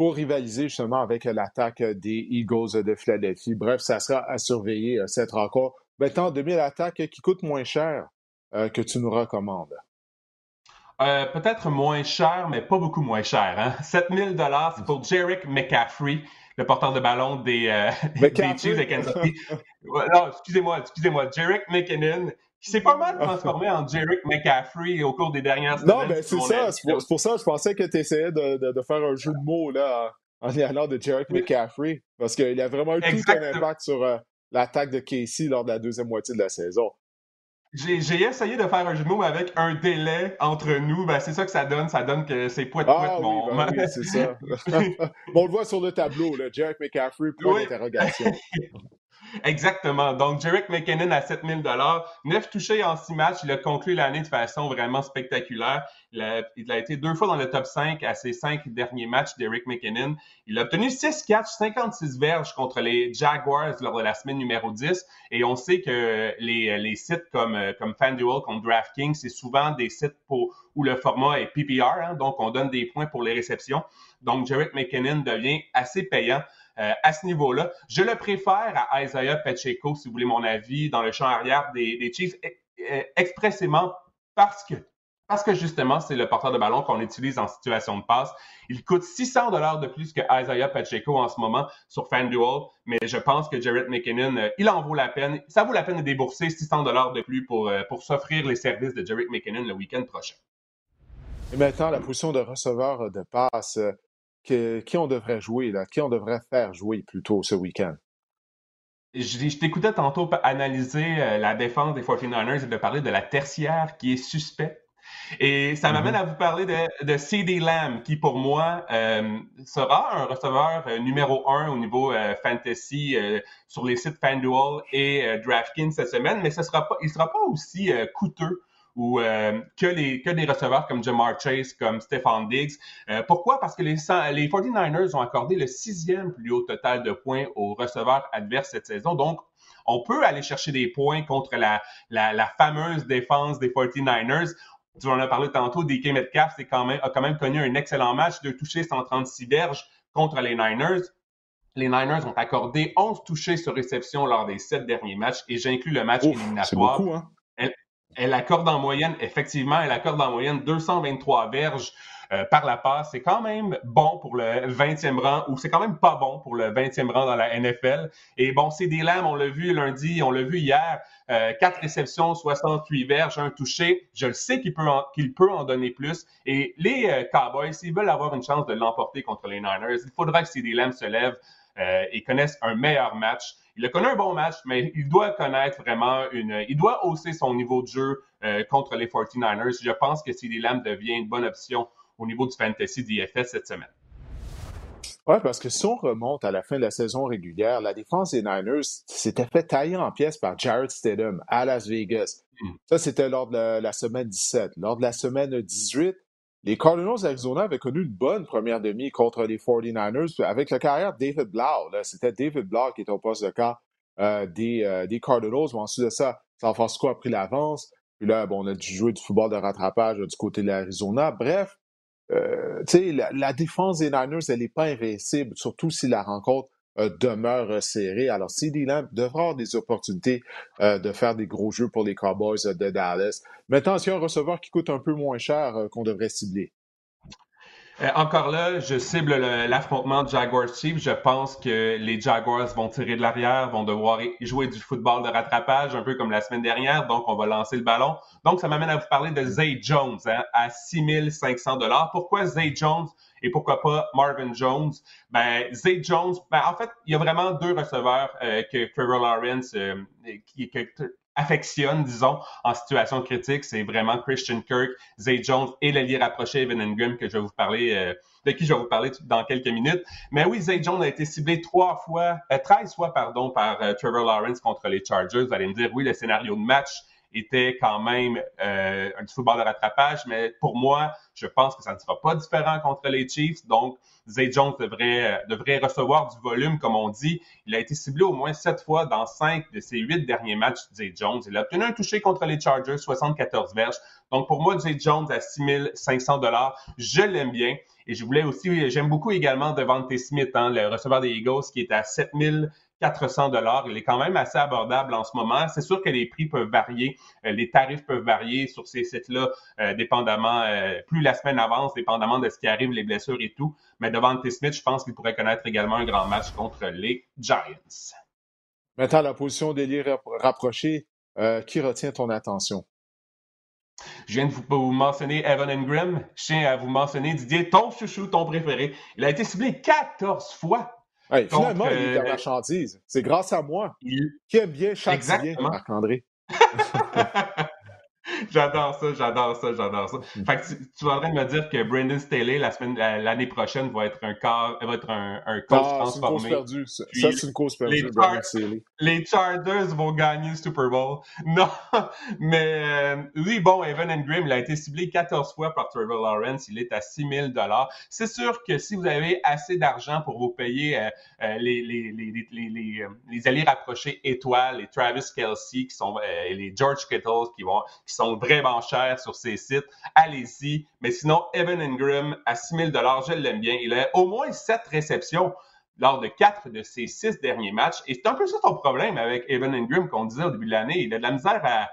pour rivaliser justement avec l'attaque des Eagles de Philadelphie. Bref, ça sera à surveiller euh, cette rencontre. Maintenant, 2000 attaques qui coûtent moins cher euh, que tu nous recommandes. Euh, peut-être moins cher, mais pas beaucoup moins cher. Hein? 7000 dollars, c'est pour Jarek McCaffrey, le porteur de ballon des, des Chiefs de Kansas City. non, excusez-moi, excusez-moi. Jarek McKinnon, qui s'est pas mal transformé en Jarek McCaffrey au cours des dernières semaines. Non, mais c'est ça. C'est pour, ça que je pensais que tu essayais de, de, faire un jeu de mots là, en y allant de Jarek McCaffrey. Parce qu'il a vraiment eu tout un impact sur euh, l'attaque de Casey lors de la deuxième moitié de la saison. J'ai essayé de faire un jeu de mots avec un délai entre nous. Ben, c'est ça que ça donne. Ça donne que c'est poète ah, oui, ben oui, c'est ça. bon, on le voit sur le tableau, là. Jarek McCaffrey, point d'interrogation. Exactement. Donc, Jarek McKinnon à 7000 dollars, neuf touchés en six matchs. Il a conclu l'année de façon vraiment spectaculaire. Il a, été deux fois dans le top 5 à ses cinq derniers matchs d'Eric McKinnon. Il a obtenu 6 catchs, 56 verges contre les Jaguars lors de la semaine numéro 10. Et on sait que les, sites comme, comme FanDuel, comme DraftKings, c'est souvent des sites pour, où le format est PPR, hein. donc on donne des points pour les réceptions. Donc, Jarek McKinnon devient assez payant. Euh, à ce niveau-là. Je le préfère à Isaiah Pacheco, si vous voulez mon avis, dans le champ arrière des, Chiefs, e, e, expressément parce que parce que justement, c'est le porteur de ballon qu'on utilise en situation de passe. Il coûte 600 dollars de plus que Isaiah Pacheco en ce moment sur FanDuel, mais je pense que Jared McKinnon, euh, il en vaut la peine. Ça vaut la peine de débourser 600 dollars de plus pour, euh, pour s'offrir les services de Jared McKinnon le week-end prochain. Et maintenant, la position de receveur de passe qui on devrait jouer, là, qui on devrait faire jouer plutôt ce week-end? Je, t'écoutais tantôt analyser euh, la défense des 49ers et de parler de la tertiaire qui est suspecte. Et ça m'amène mm-hmm. à vous parler de, de CD Lamb, qui pour moi euh, sera un receveur euh, numéro un au niveau fantasy sur les sites FanDuel et DraftKings cette semaine, mais ce sera pas, il ne sera pas aussi coûteux ou euh, que, les, que des receveurs comme Jamar Chase, comme Stephon Diggs. Euh, pourquoi? Parce que les, les 49ers ont accordé le sixième plus haut total de points aux receveurs adverses cette saison. Donc, on peut aller chercher des points contre la, la, la fameuse défense des 49ers. Tu en as parlé tantôt, DK Metcalf quand même, a quand même connu un excellent match, de toucher 136 verges contre les Niners. Les Niners ont accordé 11 touchés sur réception lors des sept derniers matchs et j'inclus le match éliminatoire. Beaucoup, hein? Elle accorde en moyenne, effectivement, elle accorde en moyenne 223 verges euh, par la passe. C'est quand même bon pour le 20e rang, ou c'est quand même pas bon pour le 20e rang dans la NFL. Et bon, c'est des lames, on l'a vu lundi, on l'a vu hier, euh, 4 réceptions, 68 verges, un touché. Je le sais qu'il peut, en, qu'il peut en donner plus. Et les euh, Cowboys, s'ils veulent avoir une chance de l'emporter contre les Niners, il faudra que CD Lamb se lève euh, et connaisse un meilleur match. Il a connu un bon match, mais il doit connaître vraiment une. Il doit hausser son niveau de jeu euh, contre les 49ers. Je pense que CD Lamb devient une bonne option au niveau du fantasy d'IFS cette semaine. Oui, parce que si on remonte à la fin de la saison régulière, la défense des Niners s'était fait tailler en pièces par Jared Stidham à Las Vegas. Mm. Ça, c'était lors de la, semaine 17. Lors de la semaine 18, les Cardinals d'Arizona avaient connu une bonne première demi contre les 49ers avec la carrière David Blau. C'était David Blau qui était au poste de cas euh, des, euh, des, Cardinals. Mais ensuite de ça, San Francisco a pris l'avance. Puis là, bon, on a dû jouer du football de rattrapage du côté de l'Arizona. Bref, euh, la, la, défense des Niners, elle n'est pas invincible, surtout si la rencontre euh, demeure serrée. Alors, CD Lamb devra avoir des opportunités euh, de faire des gros jeux pour les Cowboys de Dallas. Maintenant, c'est un receveur qui coûte un peu moins cher qu'on devrait cibler. Euh, encore là, je cible l'affrontement Jaguars-Chiefs. Je pense que les Jaguars vont tirer de l'arrière, vont devoir jouer du football de rattrapage, un peu comme la semaine dernière. Donc, on va lancer le ballon. Donc, ça m'amène à vous parler de Zay Jones hein, à 6500 dollars. Pourquoi Zay Jones et pourquoi pas Marvin Jones? Ben, Zay Jones, ben, en fait, il y a vraiment deux receveurs euh, que Trevor Lawrence, euh, qui, que affectionne, disons, en situation critique, c'est vraiment Christian Kirk, Zay Jones et l'allié rapproché Evan Ingram que je vais vous parler, euh, de qui je vais vous parler dans quelques minutes. Mais oui, Zay Jones a été ciblé trois fois, euh, 13 fois, pardon, par euh, Trevor Lawrence contre les Chargers. Vous allez me dire, oui, le scénario de match était quand même euh, un football de rattrapage, mais pour moi, je pense que ça ne sera pas différent contre les Chiefs. Donc, Zay Jones devrait, euh, devrait recevoir du volume, comme on dit. Il a été ciblé au moins sept fois dans cinq de ses huit derniers matchs, Zay Jones. Il a obtenu un touché contre les Chargers, 74 verges. Donc, pour moi, Zay Jones à 6500 dollars, je l'aime bien. Et je voulais aussi, j'aime beaucoup également Devante Smith, hein, le receveur des Eagles, qui est à 7000 400 dollars. Il est quand même assez abordable en ce moment. C'est sûr que les prix peuvent varier, euh, les tarifs peuvent varier sur ces sites-là, euh, dépendamment, euh, plus la semaine avance, dépendamment de ce qui arrive, les blessures et tout. Mais devant T. Smith, je pense qu'il pourrait connaître également un grand match contre les Giants. Maintenant, la position d'ailier rapproché, qui retient ton attention? Je viens de vous, mentionner Evan Ingram. Je tiens à vous mentionner Didier, ton chouchou, ton préféré. Il a été ciblé 14 fois finalement, il est la euh, marchandise. C'est grâce à moi. Qui aime bien chaque bien, Marc-André. J'adore ça, j'adore ça, j'adore ça. Mm. Fait que tu, tu vas en train de me dire que Brandon Staley, la semaine, l'année prochaine, va être un corps, va être un, un coach ah, transformé. C'est une cause perdue. Ça, c'est une cause perdue, les, Staley. les Chargers vont gagner le Super Bowl. Non, mais euh, oui, bon, Evan Ingram, il a été ciblé 14 fois par Trevor Lawrence. Il est à 6 000 C'est sûr que si vous avez assez d'argent pour vous payer euh, euh, les, les, les, les, les, les alliés rapprochés étoiles, les Travis Kelsey, qui sont, les George Kittle, qui vont, qui sont vraiment chers sur ces sites. Allez-y. Mais sinon, Evan Ingram à 6 000 je l'aime bien. Il a au moins 7 réceptions lors de quatre de ses six derniers matchs. Et c'est un peu ça ton problème avec Evan Ingram qu'on disait au début de l'année. Il a de la misère à,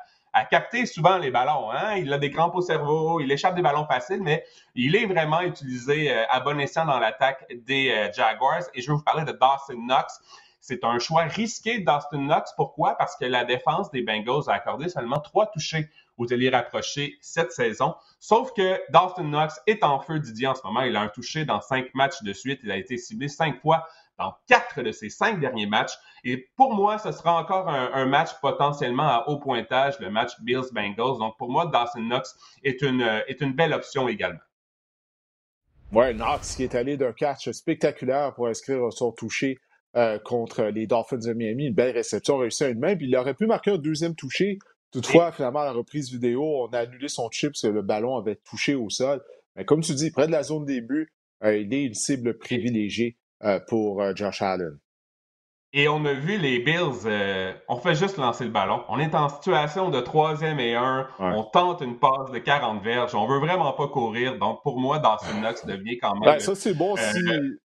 capter souvent les ballons. Hein? Il a des crampes au cerveau, il échappe des ballons faciles, mais il est vraiment utilisé euh, à bon escient dans l'attaque des euh, Jaguars. Et je vais vous parler de Dawson Knox. C'est un choix risqué d'Austin Knox. Pourquoi? Parce que la défense des Bengals a accordé seulement trois touchés aux alliés rapprochés cette saison. Sauf que Dawson Knox est en feu Didier en ce moment. Il a un touché dans cinq matchs de suite. Il a été ciblé cinq fois dans quatre de ses cinq derniers matchs. Et pour moi, ce sera encore un, match potentiellement à haut pointage, le match Bills-Bengals. Donc pour moi, Dawson Knox est une, est une belle option également. Ouais, Knox qui est allé d'un catch spectaculaire pour inscrire son touché euh, contre les Dolphins de Miami. Une belle réception réussie à une main. Puis il aurait pu marquer un deuxième touché Toutefois, finalement, à la reprise vidéo, on a annulé son chip parce que le ballon avait touché au sol. Mais comme tu dis, près de la zone début, il est une cible privilégiée pour Josh Allen. Et on a vu les Bills, euh, on fait juste lancer le ballon. On est en situation de troisième et un. On tente une passe de 40 verges. On veut vraiment pas courir. Donc, pour moi, Dawson Knox devient quand même. Ben, ça, c'est bon si. Euh,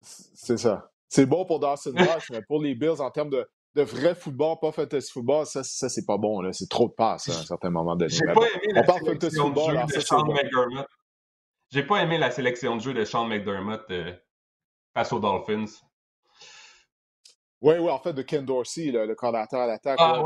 c'est ça. C'est bon pour Dawson Knox, mais pour les Bills, en termes de, de vrai football, pas fantasy football, ça, ça c'est pas bon. C'est trop de passes à un certain moment donné. J'ai pas aimé la sélection de jeu de Sean McDermott. J'ai pas aimé la sélection de jeu de Sean McDermott euh, face aux Dolphins. Oui, oui, en fait, de Ken Dorsey, le, le coordinateur à l'attaque. Ah,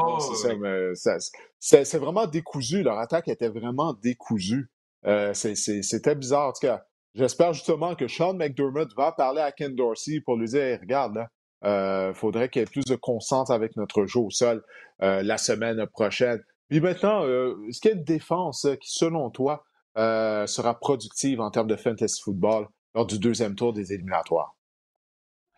c'est vraiment décousu. Leur attaque était vraiment décousue. Euh, C'était bizarre. En tout cas, j'espère justement que Sean McDermott va parler à Ken Dorsey pour lui dire regarde, là, euh, faudrait qu'il y ait plus de constance avec notre jeu au sol euh, la semaine prochaine. Puis maintenant, euh, est-ce qu'il y a une défense qui, selon toi, euh, sera productive en termes de fantasy football lors du deuxième tour des éliminatoires?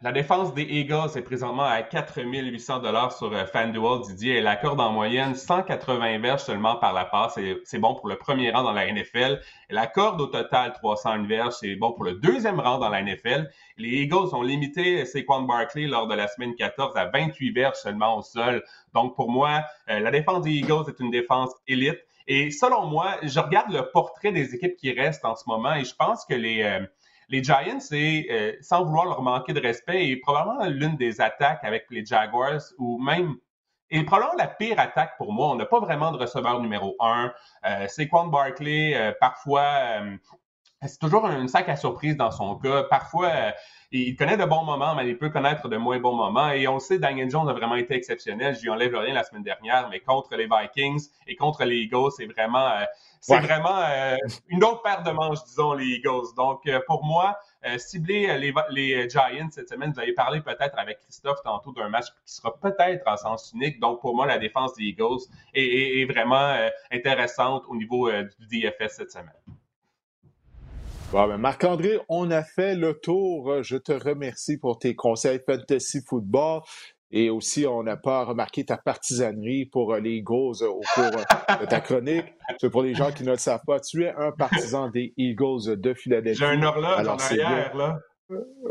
La défense des Eagles est présentement à 4800 dollars sur euh, FanDuel. Didier, elle accorde en moyenne 180 verges seulement par la passe. C'est bon pour le premier rang dans la NFL. Elle accorde au total 301 verges. C'est bon pour le deuxième rang dans la NFL. Les Eagles ont limité Saquon Barkley lors de la semaine 14 à 28 verges seulement au sol. Donc pour moi, euh, la défense des Eagles est une défense élite. Et selon moi, je regarde le portrait des équipes qui restent en ce moment et je pense que les... Euh, les Giants, c'est, euh, sans vouloir leur manquer de respect, et probablement l'une des attaques avec les Jaguars, ou même, et probablement la pire attaque pour moi. On n'a pas vraiment de receveur numéro un. Euh, Saquon Barkley, euh, parfois, euh, c'est toujours un sac à surprise dans son cas. Parfois, il connaît de bons moments, mais il peut connaître de moins bons moments. Et on le sait, Daniel Jones a vraiment été exceptionnel. Je lui enlève rien la semaine dernière, mais contre les Vikings et contre les Eagles, c'est vraiment c'est vraiment euh, une autre paire de manches, disons, les Eagles. Donc, euh, pour moi, euh, cibler les, les, Giants cette semaine, vous avez parlé peut-être avec Christophe tantôt d'un match qui sera peut-être en sens unique. Donc, pour moi, la défense des Eagles est, est, vraiment intéressante au niveau du DFS cette semaine. Bon, ben Marc-André, on a fait le tour. Je te remercie pour tes conseils fantasy football. Et aussi, on n'a pas remarqué ta partisanerie pour euh, les Eagles euh, au cours euh, de ta chronique. C'est pour les gens qui ne le savent pas. Tu es un partisan des Eagles de Philadelphie. J'ai un horloge en arrière, là.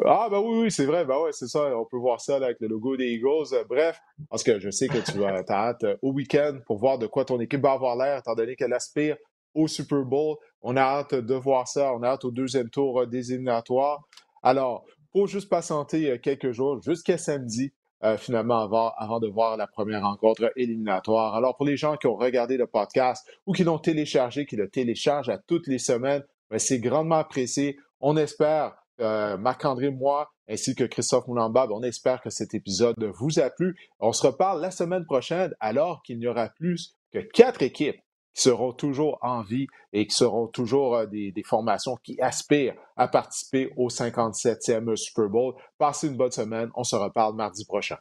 Ah, ben oui, oui, c'est vrai. Ben ouais, c'est ça. On peut voir ça avec le logo des Eagles. Bref, parce que je sais que tu as, hâte au week-end pour voir de quoi ton équipe va avoir l'air, étant donné qu'elle aspire au Super Bowl. On a hâte de voir ça. On a hâte au deuxième tour des éliminatoires. Alors, faut juste patienter quelques jours jusqu'à samedi euh, finalement avant, de voir la première rencontre éliminatoire. Alors pour les gens qui ont regardé le podcast ou qui l'ont téléchargé, qui le téléchargent à toutes les semaines, ben, c'est grandement apprécié. On espère, euh, Marc-André, moi, ainsi que Christophe Moulambab, on espère que cet épisode vous a plu. On se reparle la semaine prochaine alors qu'il n'y aura plus que quatre équipes qui seront toujours en vie et qui seront toujours euh, des, des, formations qui aspirent à participer au 57e Super Bowl. Passez une bonne semaine. On se reparle mardi prochain.